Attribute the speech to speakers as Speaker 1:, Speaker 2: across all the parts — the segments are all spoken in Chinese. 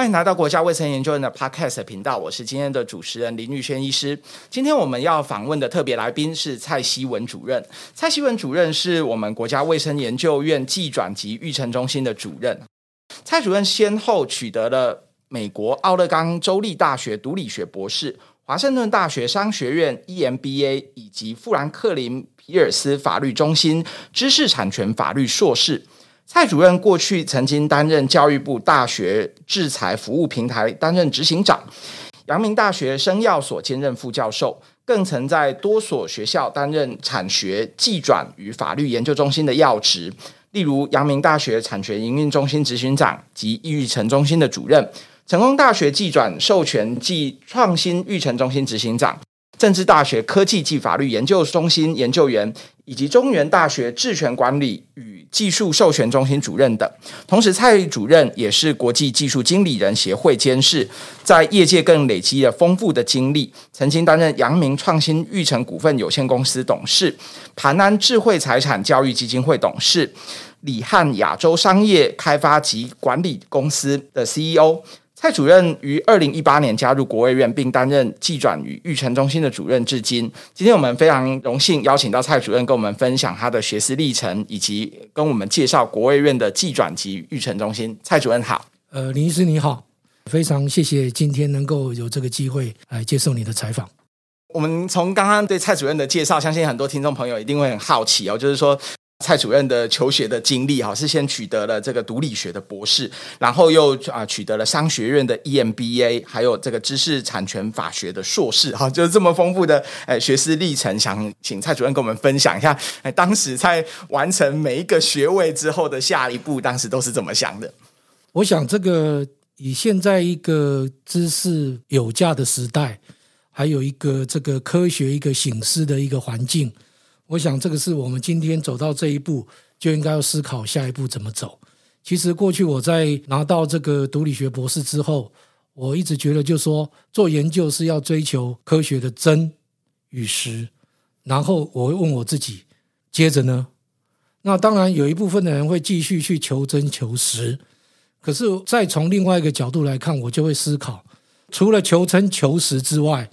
Speaker 1: 欢迎来到国家卫生研究院的 Podcast 频道，我是今天的主持人林玉轩医师。今天我们要访问的特别来宾是蔡希文主任。蔡希文主任是我们国家卫生研究院技转及育成中心的主任。蔡主任先后取得了美国奥勒冈州立大学毒理学博士、华盛顿大学商学院 EMBA 以及富兰克林皮尔斯法律中心知识产权法律硕士。蔡主任过去曾经担任教育部大学制裁服务平台担任执行长，阳明大学生药所兼任副教授，更曾在多所学校担任产学技转与法律研究中心的要职，例如阳明大学产学营运中心执行长及育成中心的主任，成功大学技转授权暨创新育成中心执行长。政治大学科技暨法律研究中心研究员，以及中原大学智权管理与技术授权中心主任等。同时，蔡主任也是国际技术经理人协会监事，在业界更累积了丰富的经历。曾经担任阳明创新育成股份有限公司董事、盘安智慧财产教育基金会董事、李汉亚洲商业开发及管理公司的 CEO。蔡主任于二零一八年加入国卫院，并担任技转与育成中心的主任至今。今天我们非常荣幸邀请到蔡主任跟我们分享他的学思历程，以及跟我们介绍国卫院的技转及育成中心。蔡主任好，
Speaker 2: 呃，林医师你好，非常谢谢今天能够有这个机会来接受你的采访。
Speaker 1: 我们从刚刚对蔡主任的介绍，相信很多听众朋友一定会很好奇哦，就是说。蔡主任的求学的经历哈，是先取得了这个毒理学的博士，然后又啊取得了商学院的 EMBA，还有这个知识产权法学的硕士哈，就是这么丰富的诶学思历程，想请蔡主任跟我们分享一下，诶当时在完成每一个学位之后的下一步，当时都是怎么想的？
Speaker 2: 我想这个以现在一个知识有价的时代，还有一个这个科学一个醒思的一个环境。我想，这个是我们今天走到这一步，就应该要思考下一步怎么走。其实，过去我在拿到这个毒理学博士之后，我一直觉得，就是说做研究是要追求科学的真与实。然后，我会问我自己，接着呢？那当然，有一部分的人会继续去求真求实。可是，再从另外一个角度来看，我就会思考，除了求真求实之外，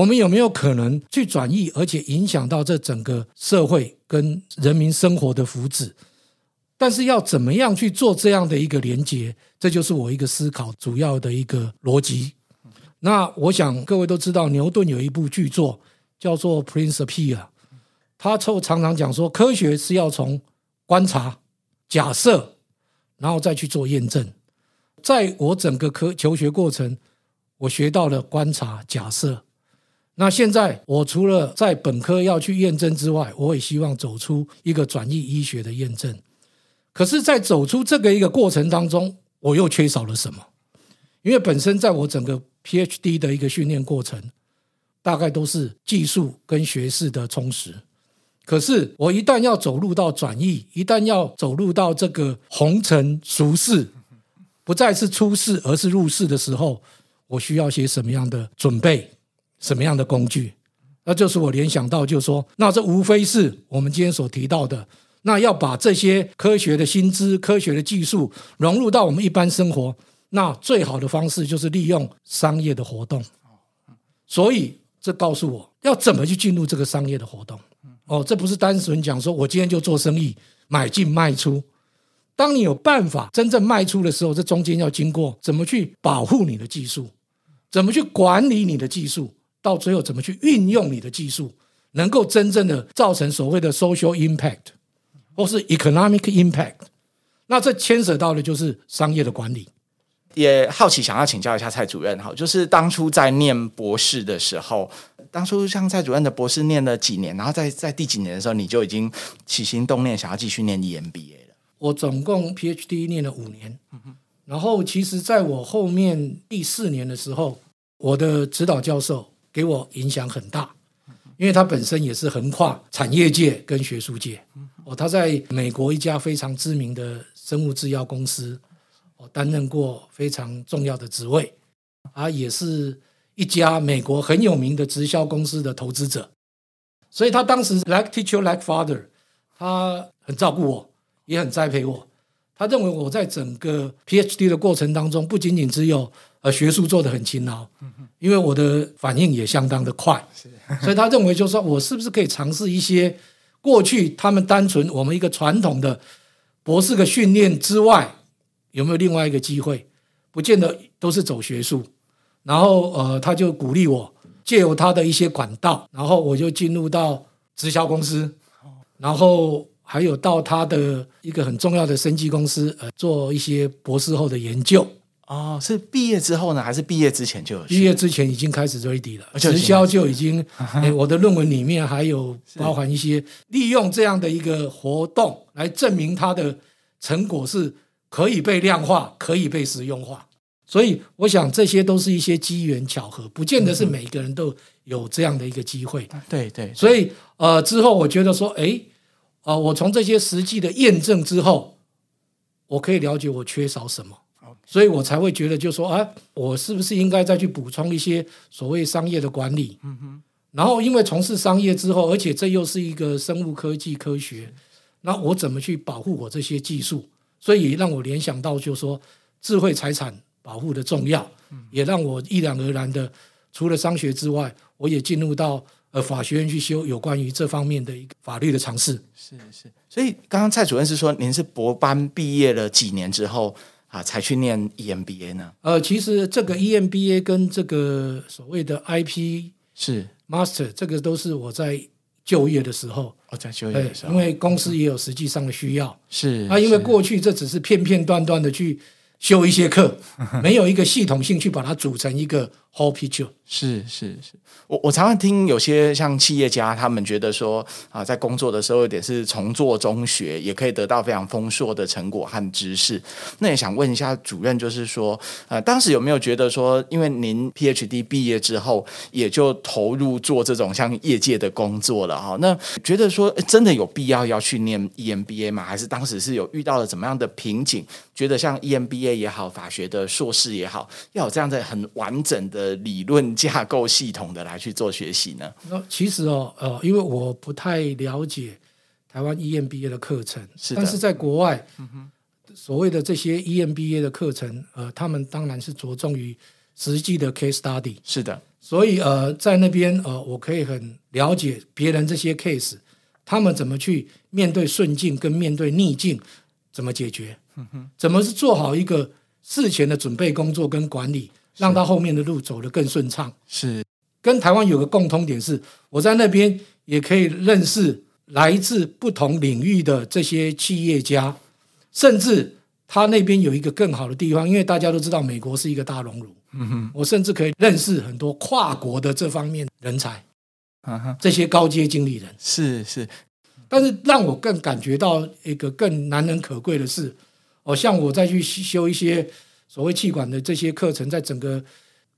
Speaker 2: 我们有没有可能去转移，而且影响到这整个社会跟人民生活的福祉？但是要怎么样去做这样的一个连接？这就是我一个思考主要的一个逻辑。那我想各位都知道，牛顿有一部巨作叫做《Principia》，他常常讲说，科学是要从观察、假设，然后再去做验证。在我整个科求学过程，我学到了观察、假设。那现在，我除了在本科要去验证之外，我也希望走出一个转译医学的验证。可是，在走出这个一个过程当中，我又缺少了什么？因为本身在我整个 PhD 的一个训练过程，大概都是技术跟学识的充实。可是，我一旦要走入到转译，一旦要走入到这个红尘俗世，不再是出世，而是入世的时候，我需要些什么样的准备？什么样的工具？那就是我联想到，就是说，那这无非是我们今天所提到的，那要把这些科学的新知、科学的技术融入到我们一般生活，那最好的方式就是利用商业的活动。所以，这告诉我要怎么去进入这个商业的活动。哦，这不是单纯讲说我今天就做生意，买进卖出。当你有办法真正卖出的时候，这中间要经过怎么去保护你的技术，怎么去管理你的技术。到最后，怎么去运用你的技术，能够真正的造成所谓的 social impact 或是 economic impact？那这牵扯到的就是商业的管理。
Speaker 1: 也好奇想要请教一下蔡主任，哈，就是当初在念博士的时候，当初像蔡主任的博士念了几年，然后在在第几年的时候，你就已经起心动念想要继续念 EMBA 了？
Speaker 2: 我总共 PhD 念了五年，然后其实在我后面第四年的时候，我的指导教授。给我影响很大，因为他本身也是横跨产业界跟学术界。哦，他在美国一家非常知名的生物制药公司，哦，担任过非常重要的职位，啊，也是一家美国很有名的直销公司的投资者。所以他当时 like teacher like father，他很照顾我，也很栽培我。他认为我在整个 PhD 的过程当中，不仅仅只有呃学术做的很勤劳，因为我的反应也相当的快，所以他认为就是说我是不是可以尝试一些过去他们单纯我们一个传统的博士的训练之外，有没有另外一个机会？不见得都是走学术，然后呃，他就鼓励我借由他的一些管道，然后我就进入到直销公司，然后。还有到他的一个很重要的生技公司，呃，做一些博士后的研究。
Speaker 1: 哦，是毕业之后呢，还是毕业之前就有？
Speaker 2: 毕业之前已经开始 ready 了，直销就已经。哎，我的论文里面还有包含一些利用这样的一个活动来证明它的成果是可以被量化、可以被实用化。所以，我想这些都是一些机缘巧合，不见得是每个人都有这样的一个机会。
Speaker 1: 对对。
Speaker 2: 所以，呃，之后我觉得说，哎。啊、呃，我从这些实际的验证之后，我可以了解我缺少什么.所以我才会觉得，就说啊，我是不是应该再去补充一些所谓商业的管理？嗯哼。然后，因为从事商业之后，而且这又是一个生物科技科学，那我怎么去保护我这些技术？所以也让我联想到，就说智慧财产保护的重要，也让我一然而然的，除了商学之外，我也进入到。呃，法学院去修有关于这方面的一个法律的尝试，
Speaker 1: 是是。所以刚刚蔡主任是说，您是博班毕业了几年之后啊，才去念 EMBA 呢？
Speaker 2: 呃，其实这个 EMBA 跟这个所谓的 IP 是 Master，这个都是我在就业的时候，
Speaker 1: 我在就业的时候，
Speaker 2: 因为公司也有实际上的需要，
Speaker 1: 是。
Speaker 2: 啊，因为过去这只是片片段段的去修一些课，没有一个系统性去把它组成一个 whole picture。
Speaker 1: 是是是。我我常常听有些像企业家，他们觉得说啊，在工作的时候有点是从做中学，也可以得到非常丰硕的成果和知识。那也想问一下主任，就是说，呃，当时有没有觉得说，因为您 PhD 毕业之后，也就投入做这种像业界的工作了哈？那觉得说真的有必要要去念 EMBA 吗？还是当时是有遇到了怎么样的瓶颈？觉得像 EMBA 也好，法学的硕士也好，要有这样的很完整的理论架构系统的来。去做学习呢？
Speaker 2: 那其实哦，呃，因为我不太了解台湾 EMBA 的课程，但是在国外，所谓的这些 EMBA 的课程，呃，他们当然是着重于实际的 case study，
Speaker 1: 是的，
Speaker 2: 所以呃，在那边呃，我可以很了解别人这些 case，他们怎么去面对顺境跟面对逆境，怎么解决，怎么是做好一个事前的准备工作跟管理，让他后面的路走得更顺畅，
Speaker 1: 是。
Speaker 2: 跟台湾有个共通点是，我在那边也可以认识来自不同领域的这些企业家，甚至他那边有一个更好的地方，因为大家都知道美国是一个大熔炉，嗯哼，我甚至可以认识很多跨国的这方面人才，这些高阶经理人。
Speaker 1: 是是，
Speaker 2: 但是让我更感觉到一个更难能可贵的是，哦，像我再去修一些所谓气管的这些课程，在整个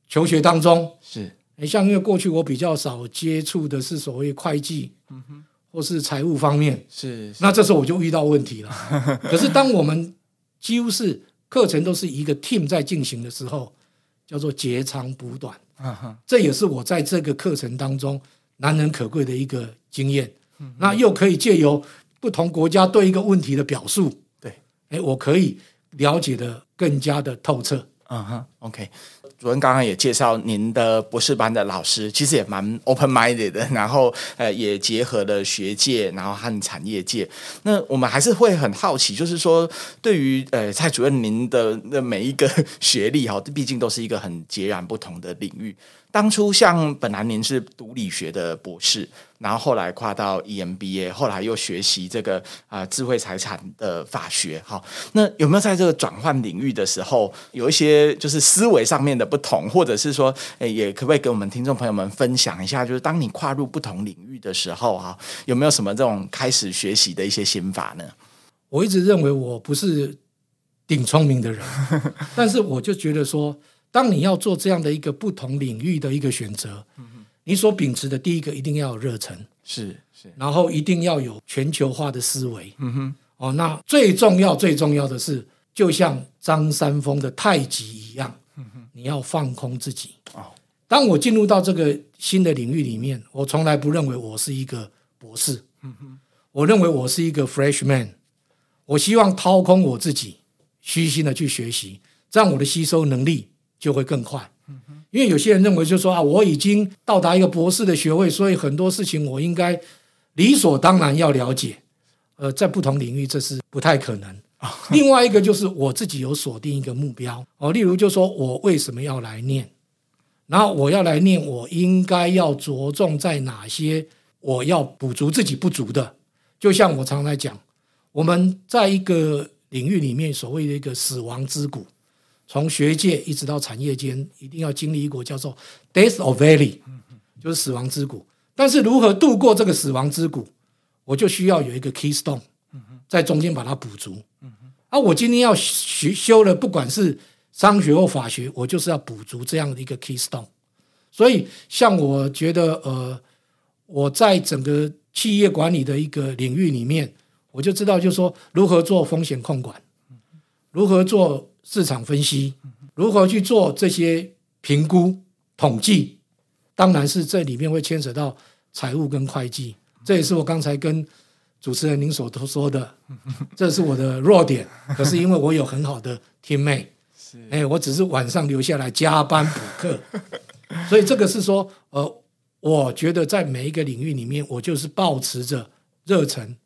Speaker 2: 求学当中是。像因为过去我比较少接触的是所谓会计，嗯哼，或是财务方面，
Speaker 1: 是，
Speaker 2: 那这时候我就遇到问题了。可是当我们几乎是课程都是一个 team 在进行的时候，叫做截长补短，这也是我在这个课程当中难能可贵的一个经验。那又可以借由不同国家对一个问题的表述，对，哎，我可以了解的更加的透彻。
Speaker 1: 嗯哼，OK。主任刚刚也介绍您的博士班的老师，其实也蛮 open minded 的，然后呃也结合了学界，然后和产业界。那我们还是会很好奇，就是说对于呃蔡主任您的那每一个 学历哈，毕竟都是一个很截然不同的领域。当初像本来您是读理学的博士，然后后来跨到 EMBA，后来又学习这个啊、呃、智慧财产的法学，好，那有没有在这个转换领域的时候，有一些就是思维上面的不同，或者是说，诶，也可不可以给我们听众朋友们分享一下，就是当你跨入不同领域的时候，哈，有没有什么这种开始学习的一些心法呢？
Speaker 2: 我一直认为我不是顶聪明的人，但是我就觉得说。当你要做这样的一个不同领域的一个选择，你所秉持的第一个一定要有热忱，
Speaker 1: 是是，
Speaker 2: 然后一定要有全球化的思维，嗯哼，哦，那最重要最重要的是，就像张三丰的太极一样，嗯哼，你要放空自己。哦，当我进入到这个新的领域里面，我从来不认为我是一个博士，嗯哼，我认为我是一个 freshman，我希望掏空我自己，虚心的去学习，这样我的吸收能力就会更快。因为有些人认为，就是说啊，我已经到达一个博士的学位，所以很多事情我应该理所当然要了解。呃，在不同领域这是不太可能。另外一个就是我自己有锁定一个目标哦，例如就说我为什么要来念，然后我要来念，我应该要着重在哪些，我要补足自己不足的。就像我常来讲，我们在一个领域里面所谓的一个死亡之谷。从学界一直到产业间，一定要经历一个叫做 “death of valley”，就是死亡之谷。但是如何度过这个死亡之谷，我就需要有一个 keystone，在中间把它补足。啊，我今天要学修了，不管是商学或法学，我就是要补足这样的一个 keystone。所以，像我觉得，呃，我在整个企业管理的一个领域里面，我就知道，就是说如何做风险控管，如何做。市场分析如何去做这些评估统计，当然是这里面会牵扯到财务跟会计，这也是我刚才跟主持人您所说的，这是我的弱点。可是因为我有很好的 teammate，哎，我只是晚上留下来加班补课，所以这个是说，呃，我觉得在每一个领域里面，我就是保持着热忱、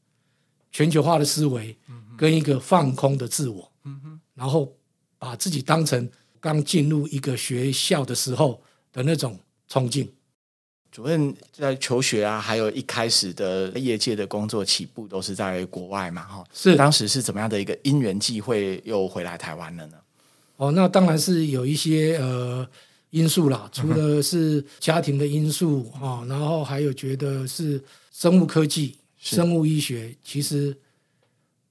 Speaker 2: 全球化的思维跟一个放空的自我，然后。把自己当成刚进入一个学校的时候的那种冲劲。
Speaker 1: 主任在求学啊，还有一开始的业界的工作起步都是在国外嘛，哈，
Speaker 2: 是
Speaker 1: 当时是怎么样的一个因缘际会又回来台湾了呢？
Speaker 2: 哦，那当然是有一些呃因素啦，除了是家庭的因素啊，然后还有觉得是生物科技、生物医学，其实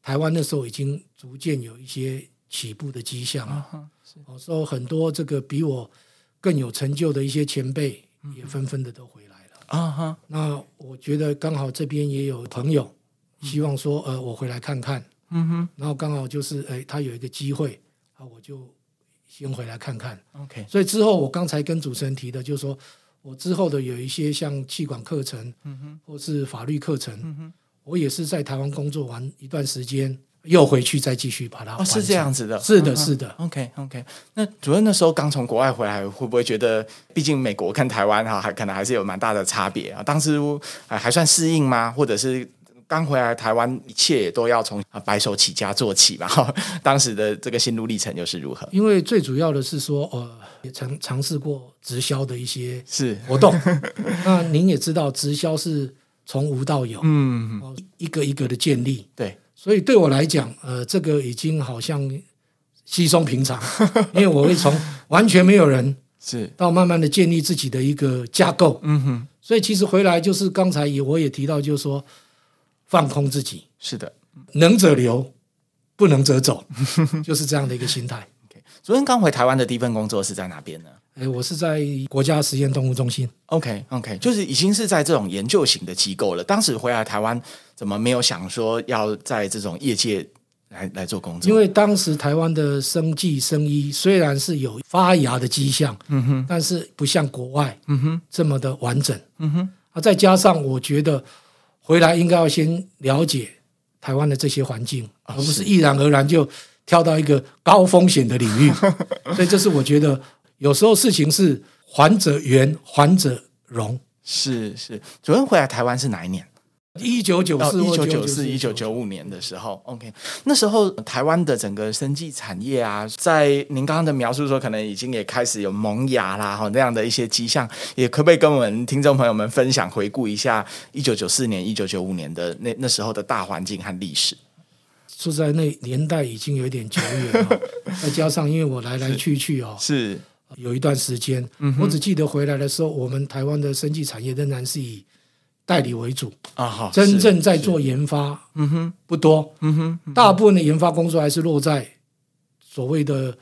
Speaker 2: 台湾那时候已经逐渐有一些。起步的迹象啊，我说很多这个比我更有成就的一些前辈也纷纷的都回来了啊哈。那我觉得刚好这边也有朋友希望说呃我回来看看，嗯哼。然后刚好就是哎他有一个机会啊，我就先回来看看。OK。所以之后我刚才跟主持人提的，就是说我之后的有一些像气管课程，嗯哼，或是法律课程，嗯哼，我也是在台湾工作完一段时间。又回去再继续把它。
Speaker 1: 哦，是这样子的，
Speaker 2: 是的，是的。
Speaker 1: OK OK，那主任那时候刚从国外回来，会不会觉得，毕竟美国跟台湾哈，还可能还是有蛮大的差别啊？当时还还算适应吗？或者是刚回来台湾，一切也都要从白手起家做起吧？当时的这个心路历程又是如何？
Speaker 2: 因为最主要的是说，呃，也尝尝试过直销的一些是活动。那您也知道，直销是从无到有，嗯，一个一个的建立，
Speaker 1: 对。
Speaker 2: 所以对我来讲，呃，这个已经好像稀松平常，因为我会从完全没有人是到慢慢的建立自己的一个架构，嗯哼。所以其实回来就是刚才也我也提到，就是说放空自己，
Speaker 1: 是的，
Speaker 2: 能者留，不能者走，就是这样的一个心态。
Speaker 1: 昨天刚回台湾的第一份工作是在哪边呢？
Speaker 2: 哎，我是在国家实验动物中心。
Speaker 1: OK，OK，okay, okay, 就是已经是在这种研究型的机构了。当时回来台湾，怎么没有想说要在这种业界来来做工作？
Speaker 2: 因为当时台湾的生技生医虽然是有发芽的迹象，嗯哼，但是不像国外，嗯哼，这么的完整，嗯哼。啊，再加上我觉得回来应该要先了解台湾的这些环境，哦、而不是毅然而然就跳到一个高风险的领域。所以这是我觉得。有时候事情是缓者圆，缓者融。
Speaker 1: 是是，主任回来台湾是哪一年？
Speaker 2: 一九九四、
Speaker 1: 一九九四、一九九五年的时候。OK，那时候台湾的整个生技产业啊，在您刚刚的描述说，可能已经也开始有萌芽啦，哈，那样的一些迹象，也可不可以跟我们听众朋友们分享、回顾一下一九九四年、一九九五年的那那时候的大环境和历史？
Speaker 2: 说在那年代已经有点久远了，再加上因为我来来去去哦，
Speaker 1: 是。
Speaker 2: 有一段时间，嗯、我只记得回来的时候，我们台湾的生技产业仍然是以代理为主啊，好，真正在做研发，嗯哼，不多，嗯哼，嗯哼。大部分的研发工作还是落在所谓的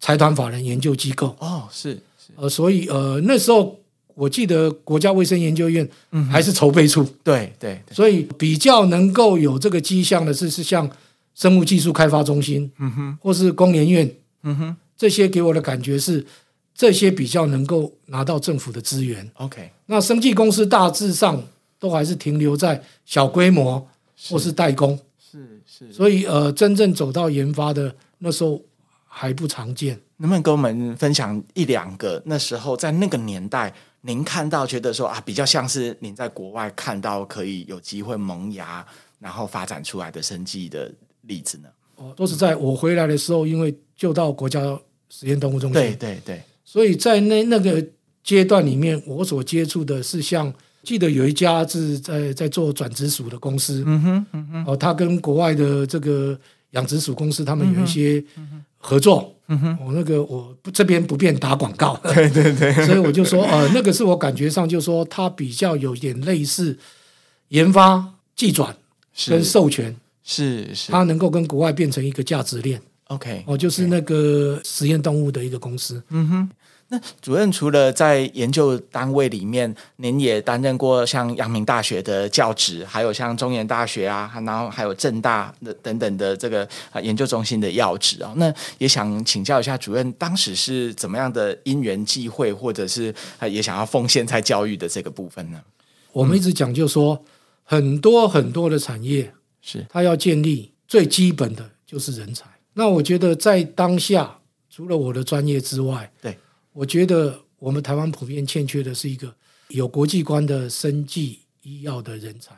Speaker 2: 财团法人研究机构。
Speaker 1: 哦，是，是。
Speaker 2: 呃，所以呃那时候我记得国家卫生研究院还是筹备处，
Speaker 1: 嗯、对对，对。
Speaker 2: 所以比较能够有这个迹象的是是像生物技术开发中心，嗯哼，或是工研院，嗯哼。这些给我的感觉是，这些比较能够拿到政府的资源。
Speaker 1: OK，
Speaker 2: 那生技公司大致上都还是停留在小规模或是代工，
Speaker 1: 是是，
Speaker 2: 所以呃，真正走到研发的那时候还不常见。
Speaker 1: 能不能跟我们分享一两个那时候在那个年代，您看到觉得说啊，比较像是您在国外看到可以有机会萌芽，然后发展出来的生技的例子呢？
Speaker 2: 哦，都是在我回来的时候，因为就到国家实验动物中心，
Speaker 1: 对对对，
Speaker 2: 所以在那那个阶段里面，我所接触的是像。记得有一家是在在做转殖鼠的公司，嗯哼，嗯哼，哦，他跟国外的这个养殖鼠公司，他们有一些合作，嗯哼，我、哦、那个我这边不便打广告，
Speaker 1: 对对对，
Speaker 2: 所以我就说，呃，那个是我感觉上就说它比较有点类似研发、技转跟授权，
Speaker 1: 是是，
Speaker 2: 它能够跟国外变成一个价值链
Speaker 1: ，OK，
Speaker 2: 哦，就是那个实验动物的一个公司，
Speaker 1: 嗯哼。那主任除了在研究单位里面，您也担任过像阳明大学的教职，还有像中原大学啊，然后还有正大的等等的这个啊研究中心的要职啊。那也想请教一下主任，当时是怎么样的因缘际会，或者是啊也想要奉献在教育的这个部分呢？
Speaker 2: 我们一直讲，就说很多很多的产业是它要建立最基本的就是人才。那我觉得在当下，除了我的专业之外，对。我觉得我们台湾普遍欠缺的是一个有国际观的生技医药的人才，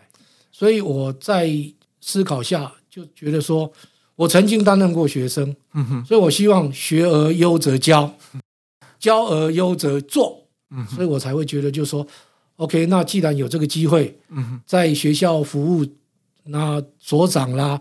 Speaker 2: 所以我在思考下就觉得说，我曾经担任过学生，所以我希望学而优则教，教而优则做，所以我才会觉得就说，OK，那既然有这个机会，在学校服务，那所长啦、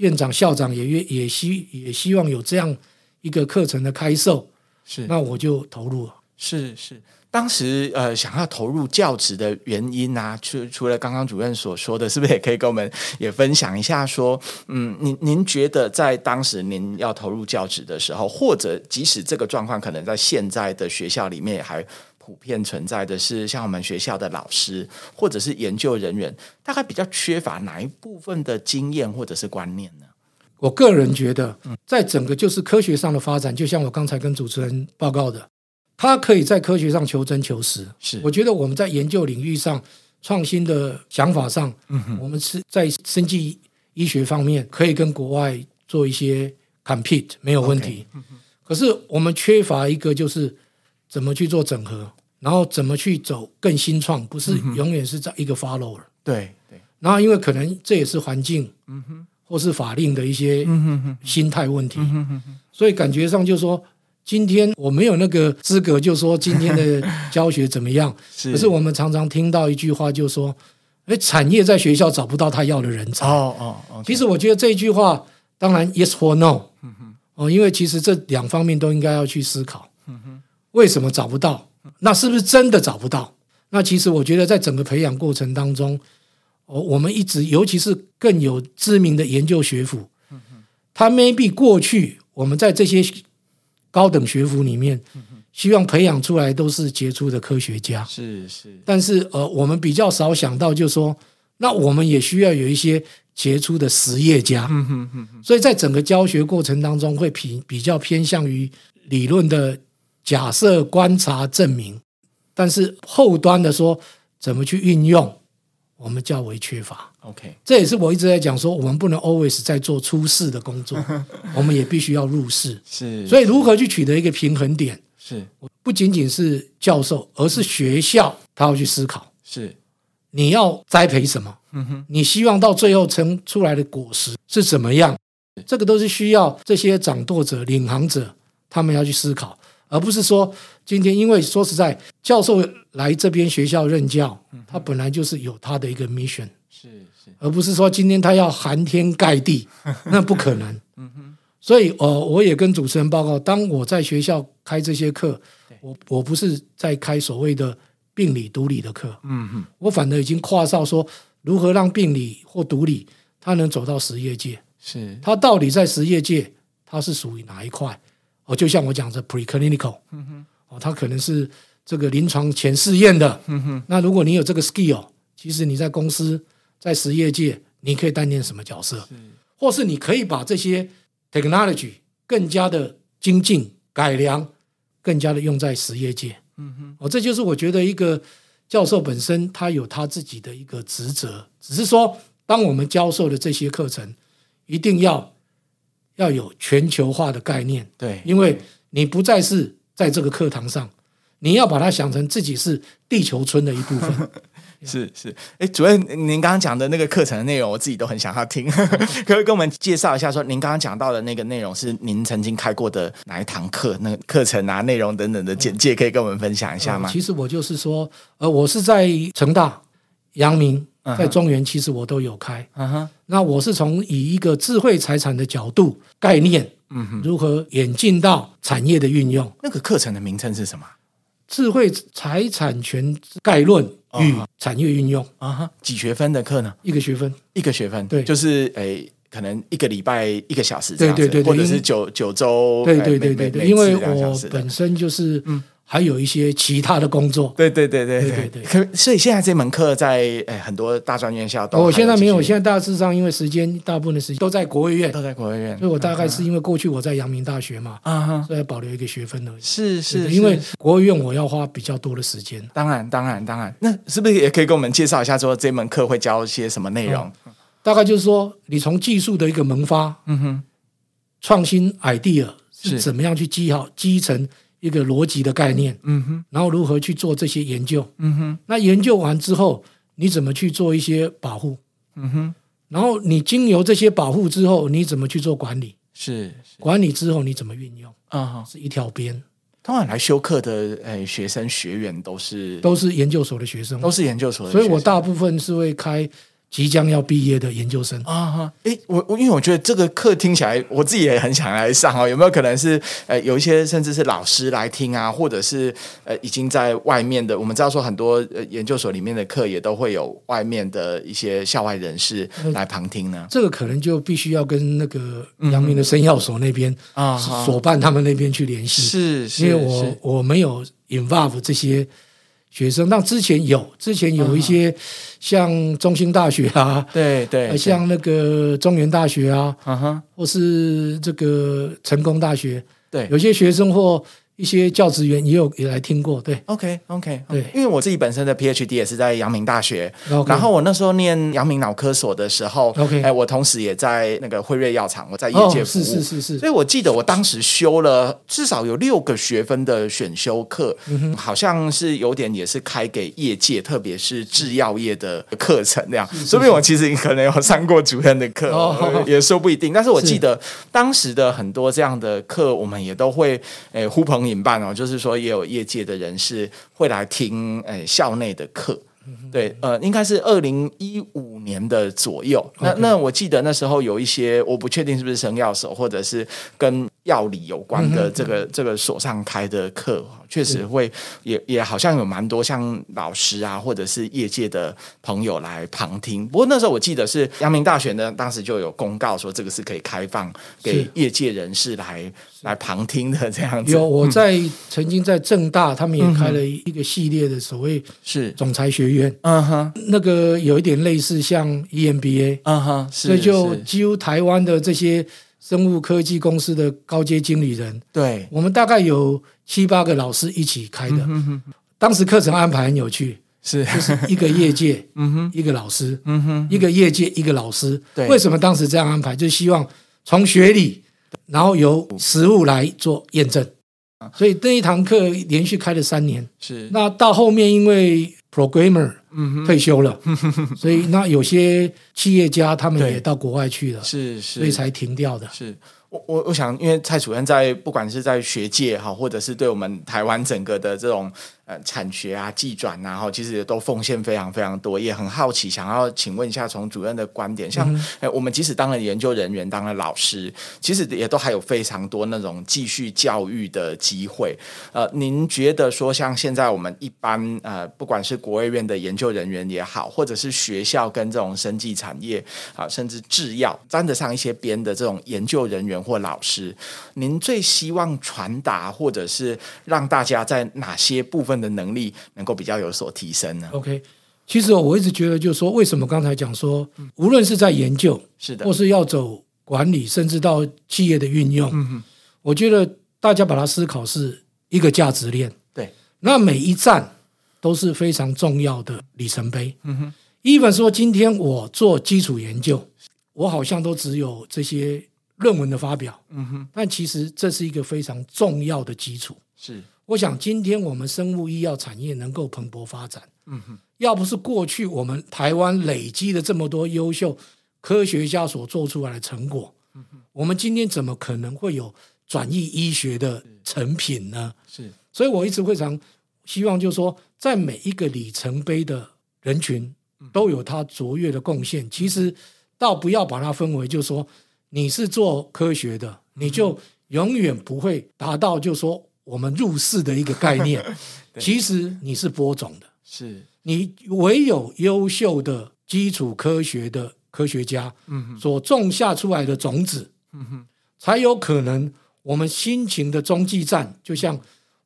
Speaker 2: 院长、校长也也希也希望有这样一个课程的开售。是，那我就投入了。
Speaker 1: 是是，当时呃想要投入教职的原因啊，除除了刚刚主任所说的，是不是也可以跟我们也分享一下？说，嗯，您您觉得在当时您要投入教职的时候，或者即使这个状况可能在现在的学校里面也还普遍存在的是，像我们学校的老师或者是研究人员，大概比较缺乏哪一部分的经验或者是观念呢？
Speaker 2: 我个人觉得，在整个就是科学上的发展，就像我刚才跟主持人报告的，他可以在科学上求真求实。是，我觉得我们在研究领域上创新的想法上，嗯，我们是在生技医学方面可以跟国外做一些 compete 没有问题。可是我们缺乏一个就是怎么去做整合，然后怎么去走更新创，不是永远是在一个 follower。
Speaker 1: 对对。
Speaker 2: 然后因为可能这也是环境。嗯哼。或是法令的一些心态问题，所以感觉上就是说，今天我没有那个资格，就说今天的 教学怎么样。可是我们常常听到一句话，就是说，哎，产业在学校找不到他要的人才。哦哦哦，其实我觉得这句话，当然 yes or no，哦，因为其实这两方面都应该要去思考。为什么找不到？那是不是真的找不到？那其实我觉得在整个培养过程当中。我我们一直，尤其是更有知名的研究学府，他 maybe 过去我们在这些高等学府里面，希望培养出来都是杰出的科学家，是是。但是呃，我们比较少想到，就是说，那我们也需要有一些杰出的实业家，所以在整个教学过程当中，会比比较偏向于理论的假设、观察、证明，但是后端的说怎么去运用。我们较为缺乏，OK，这也是我一直在讲说，我们不能 always 在做出世的工作，我们也必须要入世，是，所以如何去取得一个平衡点，是，不仅仅是教授，而是学校他要去思考，是，你要栽培什么，嗯哼，你希望到最后成出来的果实是怎么样，这个都是需要这些掌舵者、领航者他们要去思考。而不是说今天，因为说实在，教授来这边学校任教，他本来就是有他的一个 mission，是是，而不是说今天他要寒天盖地，那不可能。嗯哼，所以呃，我也跟主持人报告，当我在学校开这些课，我我不是在开所谓的病理毒理的课，嗯哼，我反而已经跨到说如何让病理或毒理他能走到实业界，是。他到底在实业界他是属于哪一块？哦，就像我讲的 preclinical，哦，它可能是这个临床前试验的。那如果你有这个 skill，其实你在公司在实业界，你可以担任什么角色？或是你可以把这些 technology 更加的精进改良，更加的用在实业界。哦，这就是我觉得一个教授本身他有他自己的一个职责。只是说，当我们教授的这些课程，一定要要有全球化的概念。
Speaker 1: 对，
Speaker 2: 因为你不再是在这个课堂上，你要把它想成自己是地球村的一部分。
Speaker 1: 是 是，哎，主任，您刚刚讲的那个课程的内容，我自己都很想要听，可不可以跟我们介绍一下？说您刚刚讲到的那个内容是您曾经开过的哪一堂课？那个课程啊、内容等等的简介，可以跟我们分享一下吗？
Speaker 2: 呃、其实我就是说，呃，我是在成大、阳明、在中原，其实我都有开。嗯哼，那我是从以一个智慧财产的角度概念，嗯哼，如何演进到产业的运用？
Speaker 1: 那个课程的名称是什么？
Speaker 2: 智慧财产权概论与产业运用
Speaker 1: 啊哈，几学分的课呢？
Speaker 2: 一个学分，
Speaker 1: 一个学分，
Speaker 2: 对，
Speaker 1: 就是诶，可能一个礼拜一个小时这样子，
Speaker 2: 对对对，
Speaker 1: 或者是九九周，
Speaker 2: 对对对对对，因为我本身就是嗯。还有一些其他的工作，
Speaker 1: 对对对对对对。可所以现在这门课在诶很多大专院校都，
Speaker 2: 我现在没有，现在大致上因为时间大部分的时间都在国卫院，
Speaker 1: 都在国卫院。
Speaker 2: 所以我大概是因为过去我在阳明大学嘛，啊哈，所以要保留一个学分而已。
Speaker 1: 是是，
Speaker 2: 因为国卫院我要花比较多的时间。
Speaker 1: 当然当然当然，那是不是也可以跟我们介绍一下，说这门课会教一些什么内容？
Speaker 2: 大概就是说，你从技术的一个萌发，嗯哼，创新 idea 是怎么样去积好积成。一个逻辑的概念，嗯哼，然后如何去做这些研究，嗯哼，那研究完之后，你怎么去做一些保护，嗯哼，然后你经由这些保护之后，你怎么去做管理？
Speaker 1: 是，是。
Speaker 2: 管理之后你怎么运用？啊、哦，是一条边。
Speaker 1: 通常来修课的诶学生学员都是
Speaker 2: 都是研究所的学生，
Speaker 1: 都是研究所的学生，
Speaker 2: 所以我大部分是会开。即将要毕业的研究生啊
Speaker 1: 哈，诶，我我因为我觉得这个课听起来，我自己也很想来上哦。有没有可能是呃有一些甚至是老师来听啊，或者是呃已经在外面的？我们知道说很多呃研究所里面的课也都会有外面的一些校外人士来旁听呢。
Speaker 2: 这个可能就必须要跟那个阳明的生药所那边啊所办他们那边去联系，
Speaker 1: 是，是，
Speaker 2: 因为我我没有 involve 这些。学生，那之前有，之前有一些像中兴大学啊，
Speaker 1: 对对，
Speaker 2: 像那个中原大学啊，或是这个成功大学，
Speaker 1: 对，
Speaker 2: 有些学生或。一些教职员也有也来听过，对
Speaker 1: ，OK OK，对，因为我自己本身的 PhD 也是在阳明大学，okay. 然后我那时候念阳明脑科所的时候，OK，哎，我同时也在那个辉瑞药厂，我在业界服务，
Speaker 2: 是是是是，
Speaker 1: 所以我记得我当时修了至少有六个学分的选修课，嗯，好像是有点也是开给业界，特别是制药业的课程那样，说不定我其实可能有上过主任的课，哦，也说不一定，但是我记得当时的很多这样的课，我们也都会诶呼朋。引办哦，就是说也有业界的人士会来听诶、哎、校内的课，对，呃，应该是二零一五年的左右。那那我记得那时候有一些，我不确定是不是生药手，或者是跟药理有关的这个这个所上开的课。确实会也也好像有蛮多像老师啊，或者是业界的朋友来旁听。不过那时候我记得是阳明大学呢，当时就有公告说这个是可以开放给业界人士来来旁听的这样子。
Speaker 2: 有我在、嗯、曾经在正大，他们也开了一个系列的所谓是总裁学院，嗯哼，那个有一点类似像 EMBA，嗯哼，所以就几乎台湾的这些。生物科技公司的高阶经理人，
Speaker 1: 对，
Speaker 2: 我们大概有七八个老师一起开的。嗯、哼哼，当时课程安排很有趣，是就是一个业界，嗯哼，一个老师，嗯哼，一个业界一个老师。对，为什么当时这样安排？就是希望从学理，然后由实务来做验证。所以那一堂课连续开了三年。是，那到后面因为 programmer。嗯，退休了，所以那有些企业家他们也到国外去了，是是，所以才停掉的。
Speaker 1: 是我我我想，因为蔡主任在不管是在学界哈，或者是对我们台湾整个的这种。呃，产学啊，技转啊，然后其实也都奉献非常非常多，也很好奇，想要请问一下，从主任的观点，像、嗯呃、我们即使当了研究人员，当了老师，其实也都还有非常多那种继续教育的机会。呃，您觉得说，像现在我们一般呃，不管是国卫院的研究人员也好，或者是学校跟这种生技产业啊、呃，甚至制药沾得上一些边的这种研究人员或老师，您最希望传达或者是让大家在哪些部分的能力能够比较有所提升呢
Speaker 2: ？OK，其实我一直觉得，就是说，为什么刚才讲说，无论是在研究，是的，或是要走管理，甚至到企业的运用，我觉得大家把它思考是一个价值链。对，那每一站都是非常重要的里程碑。嗯哼，even 说今天我做基础研究，我好像都只有这些论文的发表，嗯哼，但其实这是一个非常重要的基础。
Speaker 1: 是，
Speaker 2: 我想今天我们生物医药产业能够蓬勃发展，嗯哼，要不是过去我们台湾累积的这么多优秀科学家所做出来的成果，嗯哼，我们今天怎么可能会有转移医学的成品呢？
Speaker 1: 是，
Speaker 2: 所以我一直非常希望，就是说，在每一个里程碑的人群都有他卓越的贡献。其实。倒不要把它分为，就是说你是做科学的，你就永远不会达到，就是说我们入世的一个概念。其实你是播种的，
Speaker 1: 是。
Speaker 2: 你唯有优秀的基础科学的科学家，所种下出来的种子，才有可能我们辛勤的中继站，就像